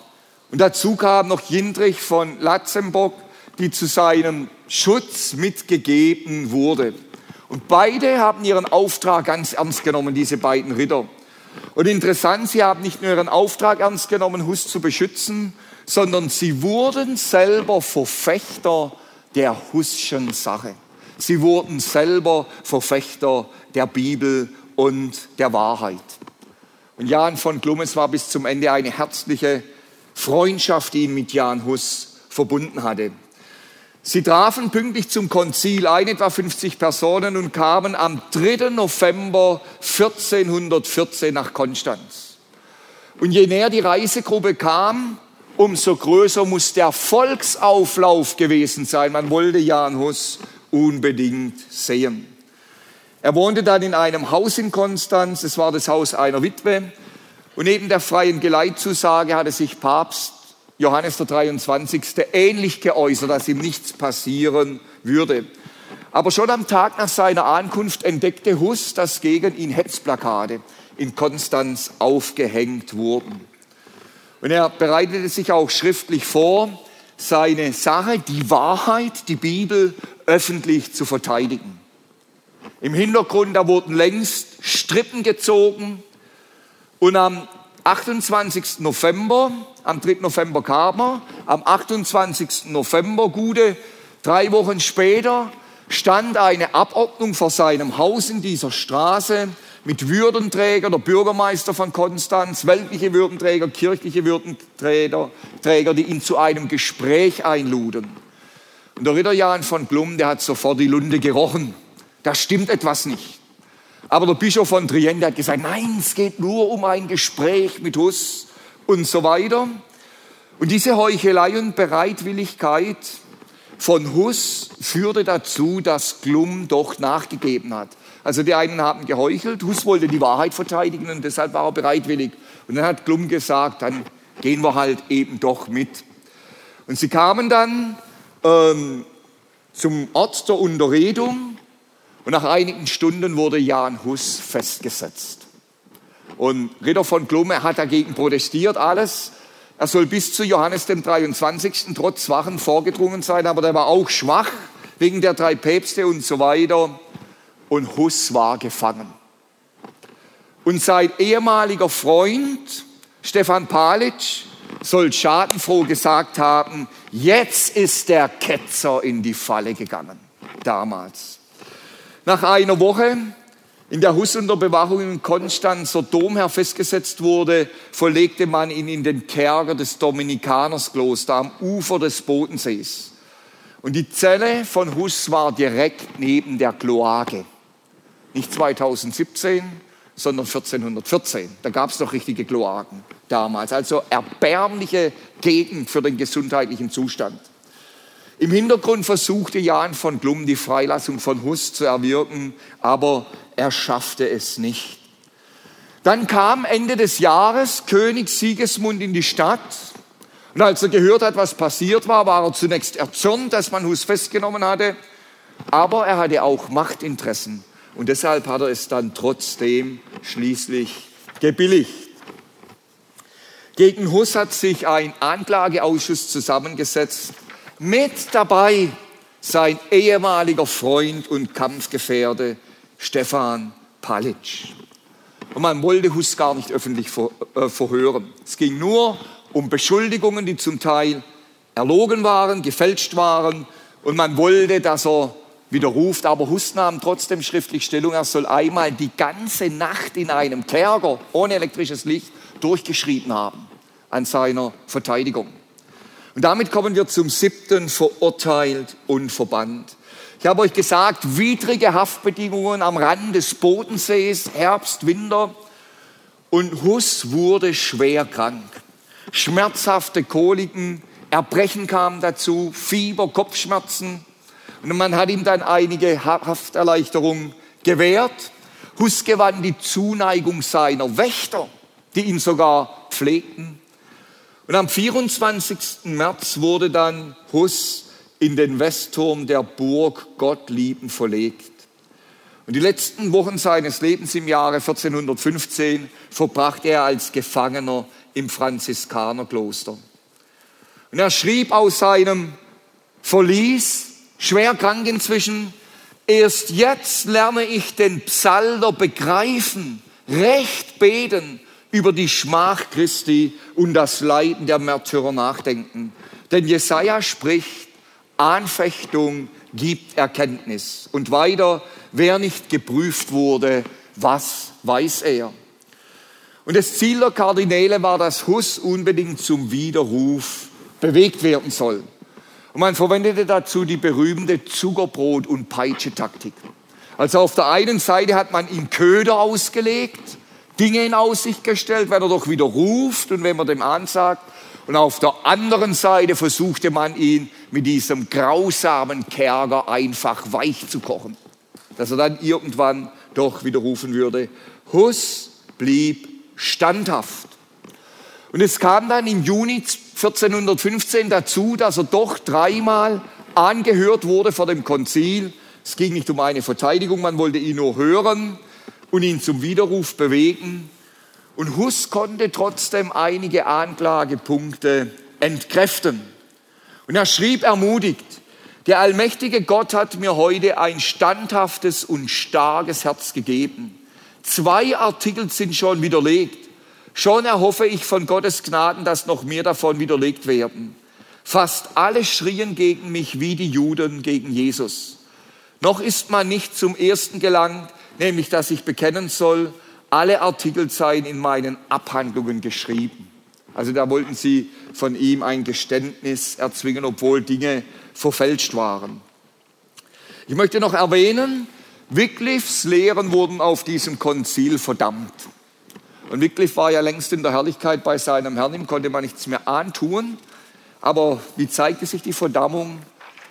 Und dazu kam noch Jindrich von Latzenbock, die zu seinem Schutz mitgegeben wurde. Und beide haben ihren Auftrag ganz ernst genommen, diese beiden Ritter. Und interessant, sie haben nicht nur ihren Auftrag ernst genommen, Hus zu beschützen, sondern sie wurden selber Verfechter der Huschen Sache. Sie wurden selber Verfechter der Bibel und der Wahrheit. Und Jan von Glummes war bis zum Ende eine herzliche Freundschaft, die ihn mit Jan Hus verbunden hatte. Sie trafen pünktlich zum Konzil ein, etwa 50 Personen, und kamen am 3. November 1414 nach Konstanz. Und je näher die Reisegruppe kam, umso größer muss der Volksauflauf gewesen sein. Man wollte Jan Hus unbedingt sehen. Er wohnte dann in einem Haus in Konstanz, es war das Haus einer Witwe. Und neben der freien Geleitzusage hatte sich Papst Johannes der 23. ähnlich geäußert, dass ihm nichts passieren würde. Aber schon am Tag nach seiner Ankunft entdeckte Hus, dass gegen ihn Hetzplakate in Konstanz aufgehängt wurden. Und er bereitete sich auch schriftlich vor, seine Sache, die Wahrheit, die Bibel öffentlich zu verteidigen. Im Hintergrund, da wurden längst Strippen gezogen und am 28. November, am 3. November kam er, am 28. November, gute drei Wochen später, stand eine Abordnung vor seinem Haus in dieser Straße mit Würdenträger, der Bürgermeister von Konstanz, weltliche Würdenträger, kirchliche Würdenträger, Träger, die ihn zu einem Gespräch einluden. Und der Ritter Jan von Glum, der hat sofort die Lunde gerochen. Da stimmt etwas nicht. Aber der Bischof von Trient hat gesagt, nein, es geht nur um ein Gespräch mit Hus und so weiter. Und diese Heuchelei und Bereitwilligkeit von Hus führte dazu, dass Glum doch nachgegeben hat. Also die einen haben geheuchelt, Hus wollte die Wahrheit verteidigen und deshalb war er bereitwillig. Und dann hat Glum gesagt, dann gehen wir halt eben doch mit. Und sie kamen dann ähm, zum Ort der Unterredung und nach einigen Stunden wurde Jan Hus festgesetzt. Und Ritter von Glumme hat dagegen protestiert, alles. Er soll bis zu Johannes dem 23. trotz Wachen vorgedrungen sein, aber der war auch schwach wegen der drei Päpste und so weiter und Hus war gefangen. Und sein ehemaliger Freund Stefan Palitsch soll schadenfroh gesagt haben, jetzt ist der Ketzer in die Falle gegangen, damals. Nach einer Woche, in der Hus unter Bewachung im Konstanzer Domherr festgesetzt wurde, verlegte man ihn in den Kerker des Dominikanerskloster am Ufer des Bodensees. Und die Zelle von Hus war direkt neben der Kloake. Nicht 2017, sondern 1414. Da gab es noch richtige Kloaken damals. Also erbärmliche Gegend für den gesundheitlichen Zustand. Im Hintergrund versuchte Jan von Glum die Freilassung von Hus zu erwirken, aber er schaffte es nicht. Dann kam Ende des Jahres König Sigismund in die Stadt und als er gehört hat, was passiert war, war er zunächst erzürnt, dass man Hus festgenommen hatte, aber er hatte auch Machtinteressen. Und deshalb hat er es dann trotzdem schließlich gebilligt. Gegen Hus hat sich ein Anklageausschuss zusammengesetzt. Mit dabei sein ehemaliger Freund und Kampfgefährte Stefan Palitsch. Und man wollte Hus gar nicht öffentlich äh, verhören. Es ging nur um Beschuldigungen, die zum Teil erlogen waren, gefälscht waren. Und man wollte, dass er widerruft. Aber Hus nahm trotzdem schriftlich Stellung. Er soll einmal die ganze Nacht in einem Kerker ohne elektrisches Licht durchgeschrieben haben an seiner Verteidigung. Und damit kommen wir zum siebten, verurteilt und verbannt. Ich habe euch gesagt, widrige Haftbedingungen am Rand des Bodensees, Herbst, Winter. Und Hus wurde schwer krank. Schmerzhafte Koliken, Erbrechen kamen dazu, Fieber, Kopfschmerzen. Und man hat ihm dann einige Hafterleichterungen gewährt. Hus gewann die Zuneigung seiner Wächter, die ihn sogar pflegten. Und am 24. März wurde dann Hus in den Westturm der Burg Gottlieben verlegt. Und die letzten Wochen seines Lebens im Jahre 1415 verbrachte er als Gefangener im Franziskanerkloster. Und er schrieb aus seinem Verlies, schwer krank inzwischen, erst jetzt lerne ich den Psalter begreifen, recht beten, über die Schmach Christi und das Leiden der Märtyrer nachdenken. Denn Jesaja spricht, Anfechtung gibt Erkenntnis. Und weiter, wer nicht geprüft wurde, was weiß er? Und das Ziel der Kardinäle war, dass Huss unbedingt zum Widerruf bewegt werden soll. Und man verwendete dazu die berühmte Zuckerbrot- und Peitsche-Taktik. Also auf der einen Seite hat man ihm Köder ausgelegt, Dinge in Aussicht gestellt, wenn er doch widerruft und wenn man dem ansagt, und auf der anderen Seite versuchte man ihn mit diesem grausamen Kerker einfach weich zu kochen, dass er dann irgendwann doch widerrufen würde. Hus blieb standhaft. Und es kam dann im Juni 1415 dazu, dass er doch dreimal angehört wurde vor dem Konzil. Es ging nicht um eine Verteidigung, man wollte ihn nur hören und ihn zum Widerruf bewegen. Und Hus konnte trotzdem einige Anklagepunkte entkräften. Und er schrieb ermutigt, der allmächtige Gott hat mir heute ein standhaftes und starkes Herz gegeben. Zwei Artikel sind schon widerlegt. Schon erhoffe ich von Gottes Gnaden, dass noch mehr davon widerlegt werden. Fast alle schrien gegen mich wie die Juden gegen Jesus. Noch ist man nicht zum ersten gelangt, nämlich dass ich bekennen soll, alle Artikel seien in meinen Abhandlungen geschrieben. Also da wollten sie von ihm ein Geständnis erzwingen, obwohl Dinge verfälscht waren. Ich möchte noch erwähnen, Wycliffes Lehren wurden auf diesem Konzil verdammt. Und Wycliffe war ja längst in der Herrlichkeit bei seinem Herrn, ihm konnte man nichts mehr antun. Aber wie zeigte sich die Verdammung?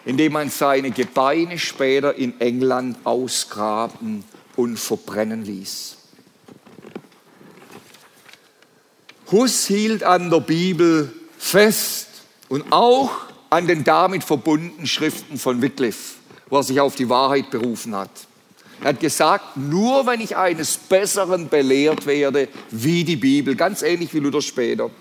Indem man seine Gebeine später in England ausgraben und verbrennen ließ. Hus hielt an der Bibel fest und auch an den damit verbundenen Schriften von Wycliffe, wo er sich auf die Wahrheit berufen hat. Er hat gesagt, nur wenn ich eines Besseren belehrt werde, wie die Bibel, ganz ähnlich wie Luther später. Und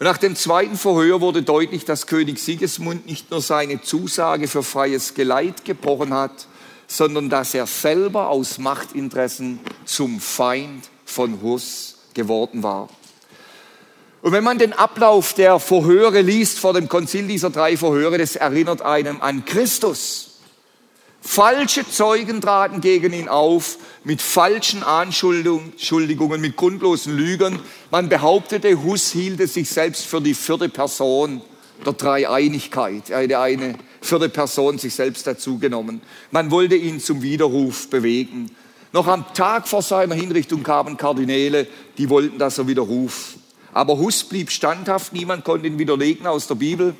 nach dem zweiten Verhör wurde deutlich, dass König Sigismund nicht nur seine Zusage für freies Geleit gebrochen hat, sondern dass er selber aus Machtinteressen zum Feind von Hus geworden war. Und wenn man den Ablauf der Verhöre liest vor dem Konzil dieser drei Verhöre, das erinnert einem an Christus. Falsche Zeugen traten gegen ihn auf mit falschen Anschuldigungen, mit grundlosen Lügen. Man behauptete, Hus hielte sich selbst für die vierte Person der Dreieinigkeit. Er hätte eine vierte Person sich selbst dazu genommen. Man wollte ihn zum Widerruf bewegen. Noch am Tag vor seiner Hinrichtung kamen Kardinäle, die wollten, dass er widerruf. Aber Hus blieb standhaft, niemand konnte ihn widerlegen aus der Bibel.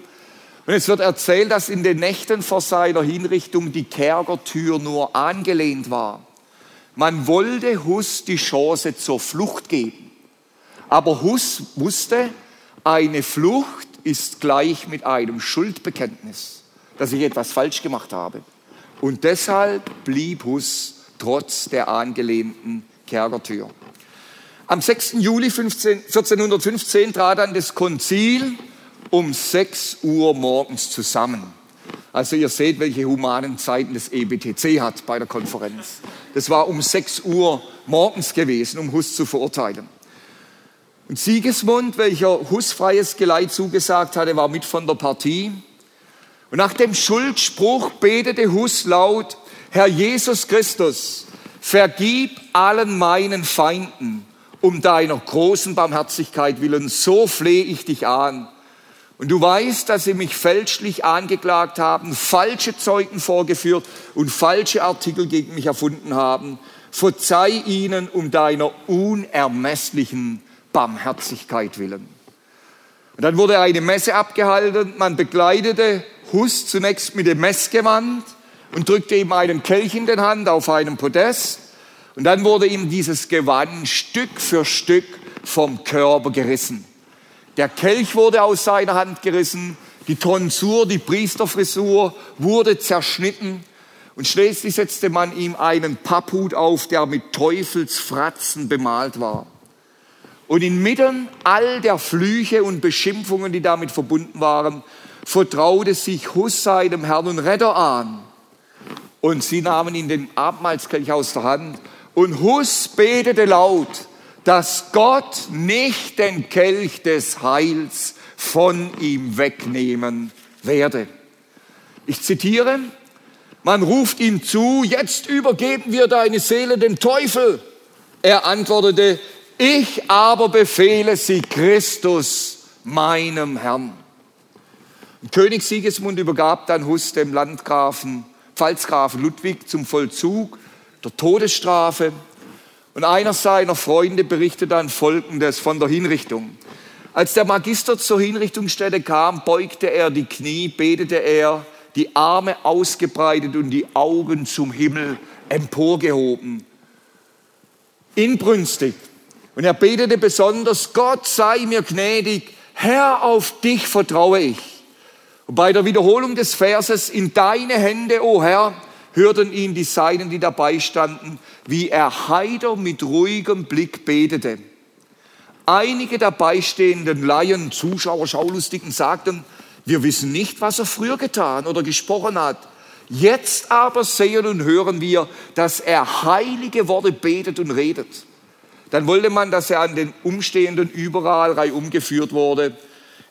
Und es wird erzählt, dass in den Nächten vor seiner Hinrichtung die Kerkertür nur angelehnt war. Man wollte Hus die Chance zur Flucht geben. Aber Hus wusste, eine Flucht ist gleich mit einem Schuldbekenntnis, dass ich etwas falsch gemacht habe. Und deshalb blieb Hus trotz der angelehnten Kerkertür. Am 6. Juli 15, 1415 trat dann das Konzil um 6 Uhr morgens zusammen. Also ihr seht, welche humanen Zeiten das EBTC hat bei der Konferenz. Das war um 6 Uhr morgens gewesen, um Hus zu verurteilen. Und Siegesmund, welcher Hus freies Geleit zugesagt hatte, war mit von der Partie. Und nach dem Schuldspruch betete Hus laut, Herr Jesus Christus, vergib allen meinen Feinden um deiner großen Barmherzigkeit willen, so flehe ich dich an. Und du weißt, dass sie mich fälschlich angeklagt haben, falsche Zeugen vorgeführt und falsche Artikel gegen mich erfunden haben. Verzeih ihnen um deiner unermesslichen Barmherzigkeit willen. Und dann wurde eine Messe abgehalten. Man begleitete Hus zunächst mit dem Messgewand und drückte ihm einen Kelch in den Hand auf einem Podest. Und dann wurde ihm dieses Gewand Stück für Stück vom Körper gerissen. Der Kelch wurde aus seiner Hand gerissen, die Tonsur, die Priesterfrisur wurde zerschnitten und schließlich setzte man ihm einen Papphut auf, der mit Teufelsfratzen bemalt war. Und inmitten all der Flüche und Beschimpfungen, die damit verbunden waren, vertraute sich Hus seinem Herrn und Retter an. Und sie nahmen ihn den Abendmahlskelch aus der Hand und Hus betete laut, dass Gott nicht den Kelch des Heils von ihm wegnehmen werde. Ich zitiere, man ruft ihm zu, jetzt übergeben wir deine Seele dem Teufel. Er antwortete, ich aber befehle sie Christus, meinem Herrn. König Sigismund übergab dann Hus dem Landgrafen, Pfalzgrafen Ludwig zum Vollzug der Todesstrafe. Und einer seiner Freunde berichtet dann Folgendes von der Hinrichtung. Als der Magister zur Hinrichtungsstätte kam, beugte er die Knie, betete er, die Arme ausgebreitet und die Augen zum Himmel emporgehoben. Inbrünstig und er betete besonders, Gott sei mir gnädig, Herr, auf dich vertraue ich. Bei der Wiederholung des Verses, in deine Hände, o oh Herr, hörten ihn die Seinen, die dabei standen, wie er heider mit ruhigem Blick betete. Einige der beistehenden Laien, Zuschauer, Schaulustigen sagten, wir wissen nicht, was er früher getan oder gesprochen hat. Jetzt aber sehen und hören wir, dass er heilige Worte betet und redet. Dann wollte man, dass er an den Umstehenden überall reihum geführt wurde.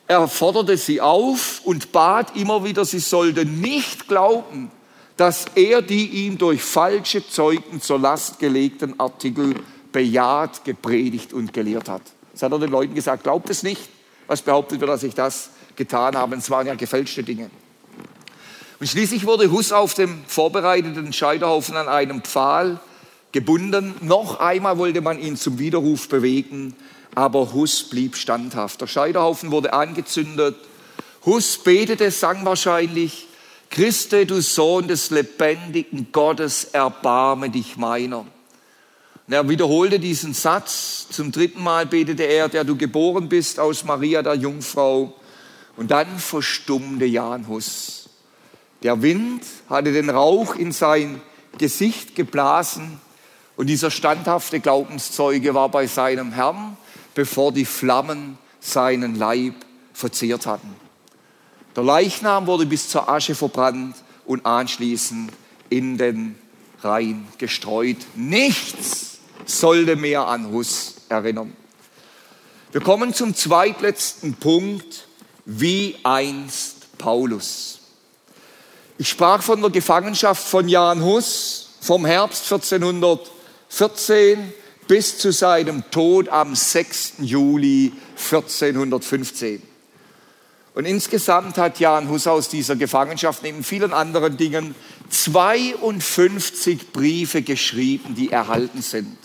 Er forderte sie auf und bat immer wieder, sie sollten nicht glauben, dass er die ihm durch falsche Zeugen zur Last gelegten Artikel bejaht, gepredigt und gelehrt hat. Das hat er den Leuten gesagt, glaubt es nicht, was behauptet wird, dass ich das getan habe. Es waren ja gefälschte Dinge. Und schließlich wurde Hus auf dem vorbereiteten Scheiterhaufen an einem Pfahl gebunden. Noch einmal wollte man ihn zum Widerruf bewegen, aber Hus blieb standhaft. Der Scheiterhaufen wurde angezündet. Hus betete, sang wahrscheinlich, Christe, du Sohn des lebendigen Gottes, erbarme dich meiner. Und er wiederholte diesen Satz. Zum dritten Mal betete er, der du geboren bist aus Maria der Jungfrau. Und dann verstummte Jan Hus. Der Wind hatte den Rauch in sein Gesicht geblasen und dieser standhafte Glaubenszeuge war bei seinem Herrn, bevor die Flammen seinen Leib verzehrt hatten. Der Leichnam wurde bis zur Asche verbrannt und anschließend in den Rhein gestreut. Nichts sollte mehr an Hus erinnern. Wir kommen zum zweitletzten Punkt, wie einst Paulus. Ich sprach von der Gefangenschaft von Jan Hus vom Herbst 1400 14 bis zu seinem Tod am 6. Juli 1415. Und insgesamt hat Jan Hus aus dieser Gefangenschaft neben vielen anderen Dingen 52 Briefe geschrieben, die erhalten sind.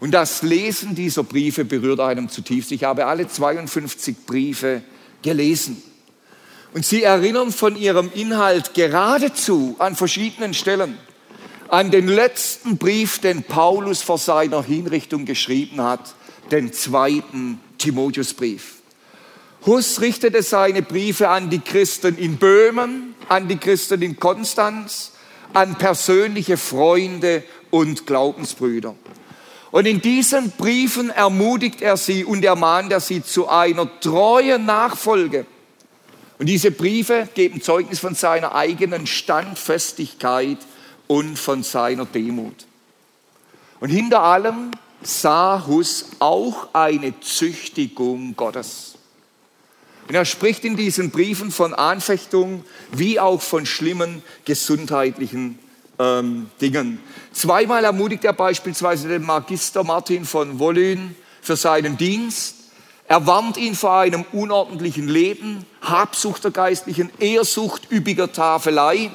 Und das Lesen dieser Briefe berührt einem zutiefst. Ich habe alle 52 Briefe gelesen. Und sie erinnern von ihrem Inhalt geradezu an verschiedenen Stellen an den letzten Brief, den Paulus vor seiner Hinrichtung geschrieben hat, den zweiten Timotheusbrief. Hus richtete seine Briefe an die Christen in Böhmen, an die Christen in Konstanz, an persönliche Freunde und Glaubensbrüder. Und in diesen Briefen ermutigt er sie und ermahnt er sie zu einer treuen Nachfolge. Und diese Briefe geben Zeugnis von seiner eigenen Standfestigkeit und von seiner Demut. Und hinter allem sah Hus auch eine Züchtigung Gottes. Und er spricht in diesen Briefen von Anfechtung wie auch von schlimmen gesundheitlichen ähm, Dingen. Zweimal ermutigt er beispielsweise den Magister Martin von Wollün für seinen Dienst. Er warnt ihn vor einem unordentlichen Leben, Habsucht der Geistlichen, Ehrsucht, üppiger Tafelei.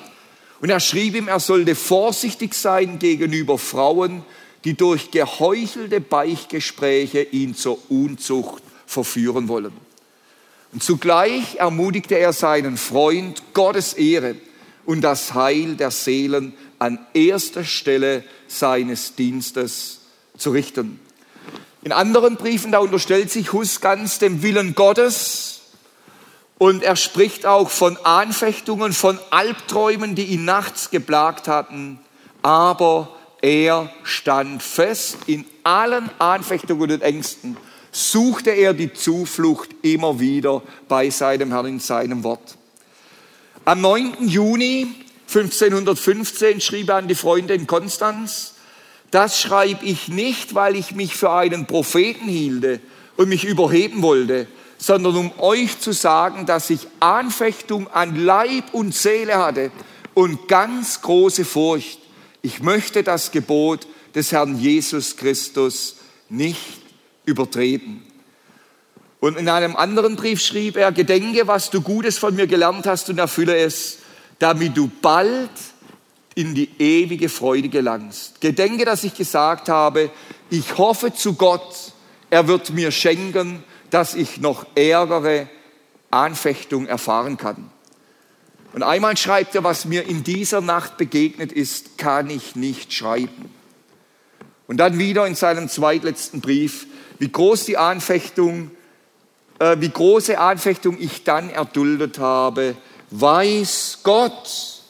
Und er schrieb ihm, er sollte vorsichtig sein gegenüber Frauen, die durch geheuchelte Beichtgespräche ihn zur Unzucht verführen wollen. Und zugleich ermutigte er seinen Freund, Gottes Ehre und das Heil der Seelen an erster Stelle seines Dienstes zu richten. In anderen Briefen, da unterstellt sich Hus ganz dem Willen Gottes und er spricht auch von Anfechtungen, von Albträumen, die ihn nachts geplagt hatten, aber er stand fest in allen Anfechtungen und Ängsten, suchte er die Zuflucht immer wieder bei seinem Herrn in seinem Wort. Am 9. Juni 1515 schrieb er an die Freunde in Konstanz, das schreibe ich nicht, weil ich mich für einen Propheten hielte und mich überheben wollte, sondern um euch zu sagen, dass ich Anfechtung an Leib und Seele hatte und ganz große Furcht. Ich möchte das Gebot des Herrn Jesus Christus nicht übertreten. Und in einem anderen Brief schrieb er, Gedenke, was du Gutes von mir gelernt hast und erfülle es damit du bald in die ewige Freude gelangst. Gedenke, dass ich gesagt habe, ich hoffe zu Gott, er wird mir schenken, dass ich noch ärgere Anfechtung erfahren kann. Und einmal schreibt er, was mir in dieser Nacht begegnet ist, kann ich nicht schreiben. Und dann wieder in seinem zweitletzten Brief, wie groß die Anfechtung, äh, wie große Anfechtung ich dann erduldet habe, weiß Gott.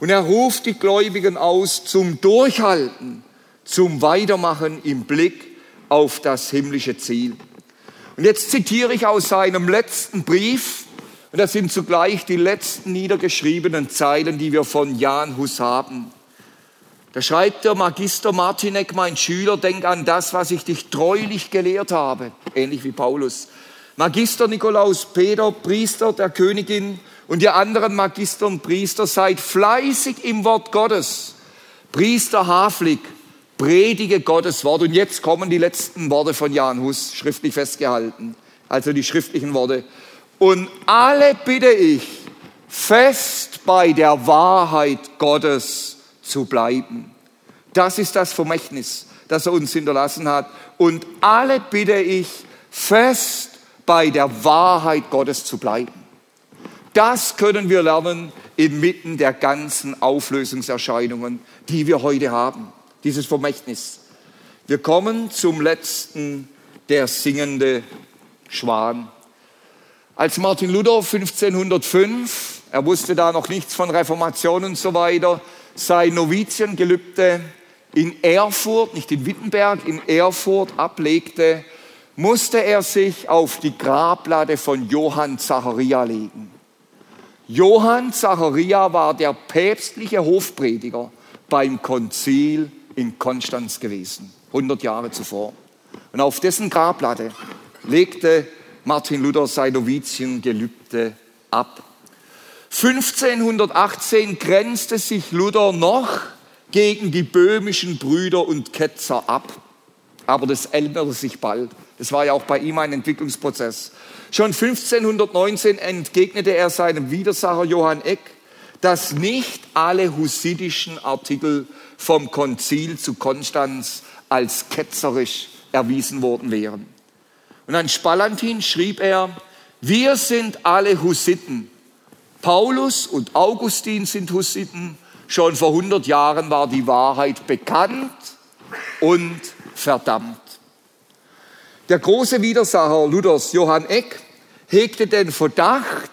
Und er ruft die Gläubigen aus zum Durchhalten, zum Weitermachen im Blick auf das himmlische Ziel. Und jetzt zitiere ich aus seinem letzten Brief, und das sind zugleich die letzten niedergeschriebenen Zeilen, die wir von Jan Hus haben. Da schreibt der Magister Martinek, mein Schüler, denk an das, was ich dich treulich gelehrt habe, ähnlich wie Paulus. Magister Nikolaus Peter, Priester der Königin und ihr anderen Magister und Priester, seid fleißig im Wort Gottes. Priester Haflik, predige Gottes Wort. Und jetzt kommen die letzten Worte von Jan Hus, schriftlich festgehalten. Also die schriftlichen Worte. Und alle bitte ich, fest bei der Wahrheit Gottes zu bleiben. Das ist das Vermächtnis, das er uns hinterlassen hat. Und alle bitte ich, fest bei der Wahrheit Gottes zu bleiben. Das können wir lernen inmitten der ganzen Auflösungserscheinungen, die wir heute haben. Dieses Vermächtnis. Wir kommen zum letzten, der singende Schwan. Als Martin Luther 1505, er wusste da noch nichts von Reformation und so weiter, sein Noviziengelübde in Erfurt, nicht in Wittenberg, in Erfurt ablegte, musste er sich auf die Grabplatte von Johann Zacharia legen. Johann Zacharia war der päpstliche Hofprediger beim Konzil in Konstanz gewesen, 100 Jahre zuvor. Und auf dessen Grabplatte legte Martin Luther sein Noviziengelübde ab. 1518 grenzte sich Luther noch gegen die böhmischen Brüder und Ketzer ab. Aber das änderte sich bald. Das war ja auch bei ihm ein Entwicklungsprozess. Schon 1519 entgegnete er seinem Widersacher Johann Eck, dass nicht alle hussitischen Artikel vom Konzil zu Konstanz als ketzerisch erwiesen worden wären. Und an Spallantin schrieb er, wir sind alle Hussiten. Paulus und Augustin sind Hussiten. Schon vor 100 Jahren war die Wahrheit bekannt und verdammt. Der große Widersacher Luthers, Johann Eck, hegte den Verdacht,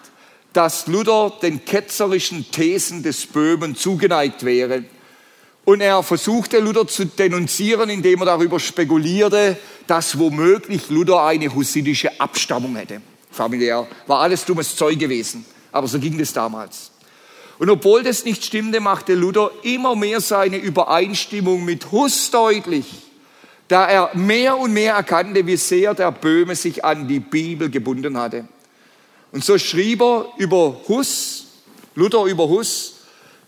dass Luther den ketzerischen Thesen des Böhmen zugeneigt wäre Und er versuchte Luther zu denunzieren, indem er darüber spekulierte, dass womöglich Luther eine hussitische Abstammung hätte. Familiär. War alles dummes Zeug gewesen. Aber so ging es damals. Und obwohl das nicht stimmte, machte Luther immer mehr seine Übereinstimmung mit Huss deutlich, da er mehr und mehr erkannte, wie sehr der Böhme sich an die Bibel gebunden hatte. Und so schrieb er über Huss, Luther über Huss,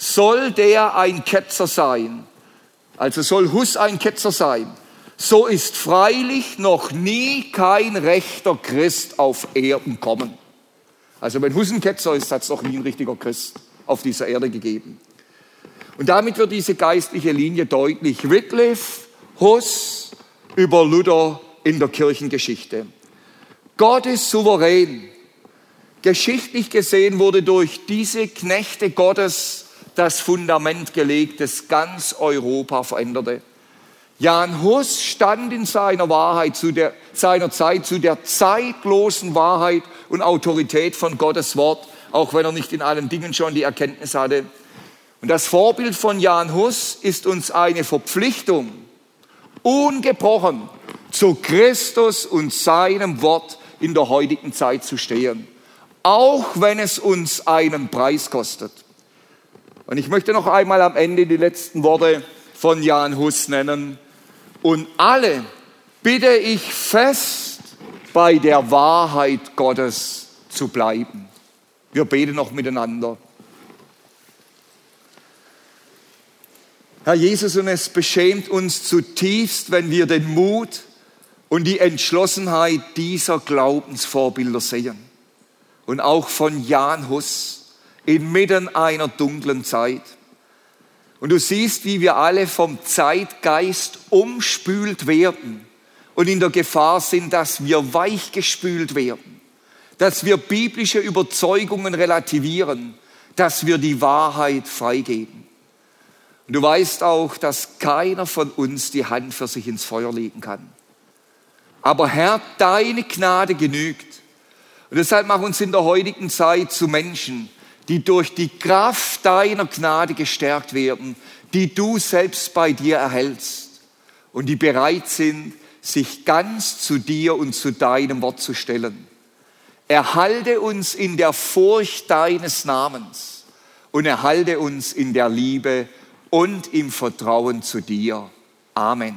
soll der ein Ketzer sein, also soll Huss ein Ketzer sein, so ist freilich noch nie kein rechter Christ auf Erden kommen. Also wenn Huss ein Ketzer ist, hat es noch nie ein richtiger Christ auf dieser Erde gegeben. Und damit wird diese geistliche Linie deutlich. Wycliffe, Huss über Luther in der Kirchengeschichte. Gott ist souverän. Geschichtlich gesehen wurde durch diese Knechte Gottes das Fundament gelegt, das ganz Europa veränderte. Jan Hus stand in seiner Wahrheit zu der, seiner Zeit zu der zeitlosen Wahrheit und Autorität von Gottes Wort auch wenn er nicht in allen Dingen schon die Erkenntnis hatte. Und das Vorbild von Jan Hus ist uns eine Verpflichtung, ungebrochen zu Christus und seinem Wort in der heutigen Zeit zu stehen, auch wenn es uns einen Preis kostet. Und ich möchte noch einmal am Ende die letzten Worte von Jan Hus nennen. Und alle bitte ich fest, bei der Wahrheit Gottes zu bleiben. Wir beten noch miteinander. Herr Jesus, und es beschämt uns zutiefst, wenn wir den Mut und die Entschlossenheit dieser Glaubensvorbilder sehen. Und auch von Jan Hus inmitten einer dunklen Zeit. Und du siehst, wie wir alle vom Zeitgeist umspült werden und in der Gefahr sind, dass wir weichgespült werden dass wir biblische Überzeugungen relativieren, dass wir die Wahrheit freigeben. Und du weißt auch, dass keiner von uns die Hand für sich ins Feuer legen kann. Aber Herr, deine Gnade genügt. Und deshalb mach uns in der heutigen Zeit zu Menschen, die durch die Kraft deiner Gnade gestärkt werden, die du selbst bei dir erhältst und die bereit sind, sich ganz zu dir und zu deinem Wort zu stellen. Erhalte uns in der Furcht deines Namens und erhalte uns in der Liebe und im Vertrauen zu dir. Amen.